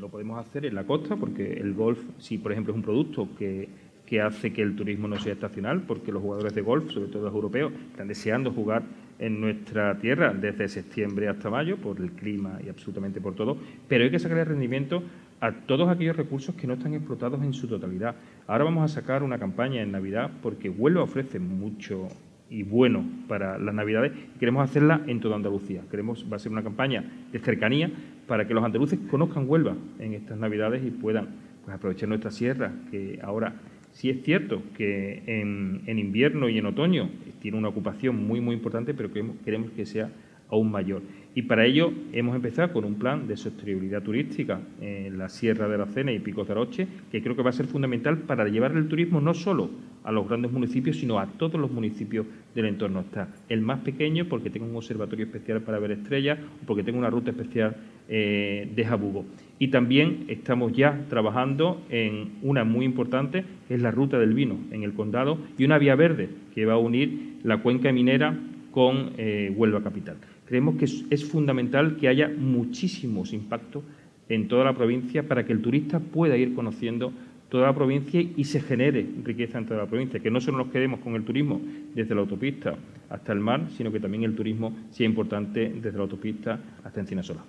lo podemos hacer en la costa porque el golf, si por ejemplo es un producto que, que hace que el turismo no sea estacional, porque los jugadores de golf, sobre todo los europeos, están deseando jugar en nuestra tierra desde septiembre hasta mayo por el clima y absolutamente por todo, pero hay que sacar el rendimiento a todos aquellos recursos que no están explotados en su totalidad. Ahora vamos a sacar una campaña en Navidad porque Huelva ofrece mucho y bueno para las Navidades queremos hacerla en toda Andalucía. Queremos va a ser una campaña de cercanía para que los andaluces conozcan Huelva en estas Navidades y puedan pues, aprovechar nuestra sierra que ahora Sí es cierto que en, invierno y en otoño tiene una ocupación muy, muy importante, pero queremos, que sea aún mayor. Y para ello hemos empezado con un plan de sostenibilidad turística en la Sierra de la Cena y Picos de Aroche, que creo que va a ser fundamental para llevar el turismo no solo a los grandes municipios, sino a todos los municipios del entorno. Está el más pequeño porque tenga un observatorio especial para ver estrellas o porque tenga una ruta especial eh, de Jabugo. Y también estamos ya trabajando en una muy importante, que es la ruta del vino en el condado, y una vía verde que va a unir la cuenca minera con eh, Huelva Capital. Creemos que es, fundamental que haya muchísimos impactos en toda la provincia para que el turista pueda ir conociendo toda la provincia y se genere riqueza en toda la provincia, que no solo nos quedemos con el turismo desde la autopista hasta el mar, sino que también el turismo sea importante desde la autopista hasta Encina Sola.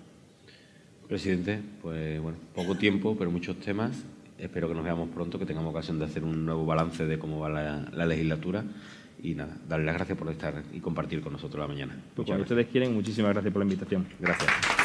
Presidente, pues bueno, poco tiempo, pero muchos temas. Espero que nos veamos pronto, que tengamos ocasión de hacer un nuevo balance de cómo va la legislatura y nada, darle las gracias por estar y compartir con nosotros la mañana. Pues cuando ustedes quieren, muchísimas gracias por la invitación. Gracias.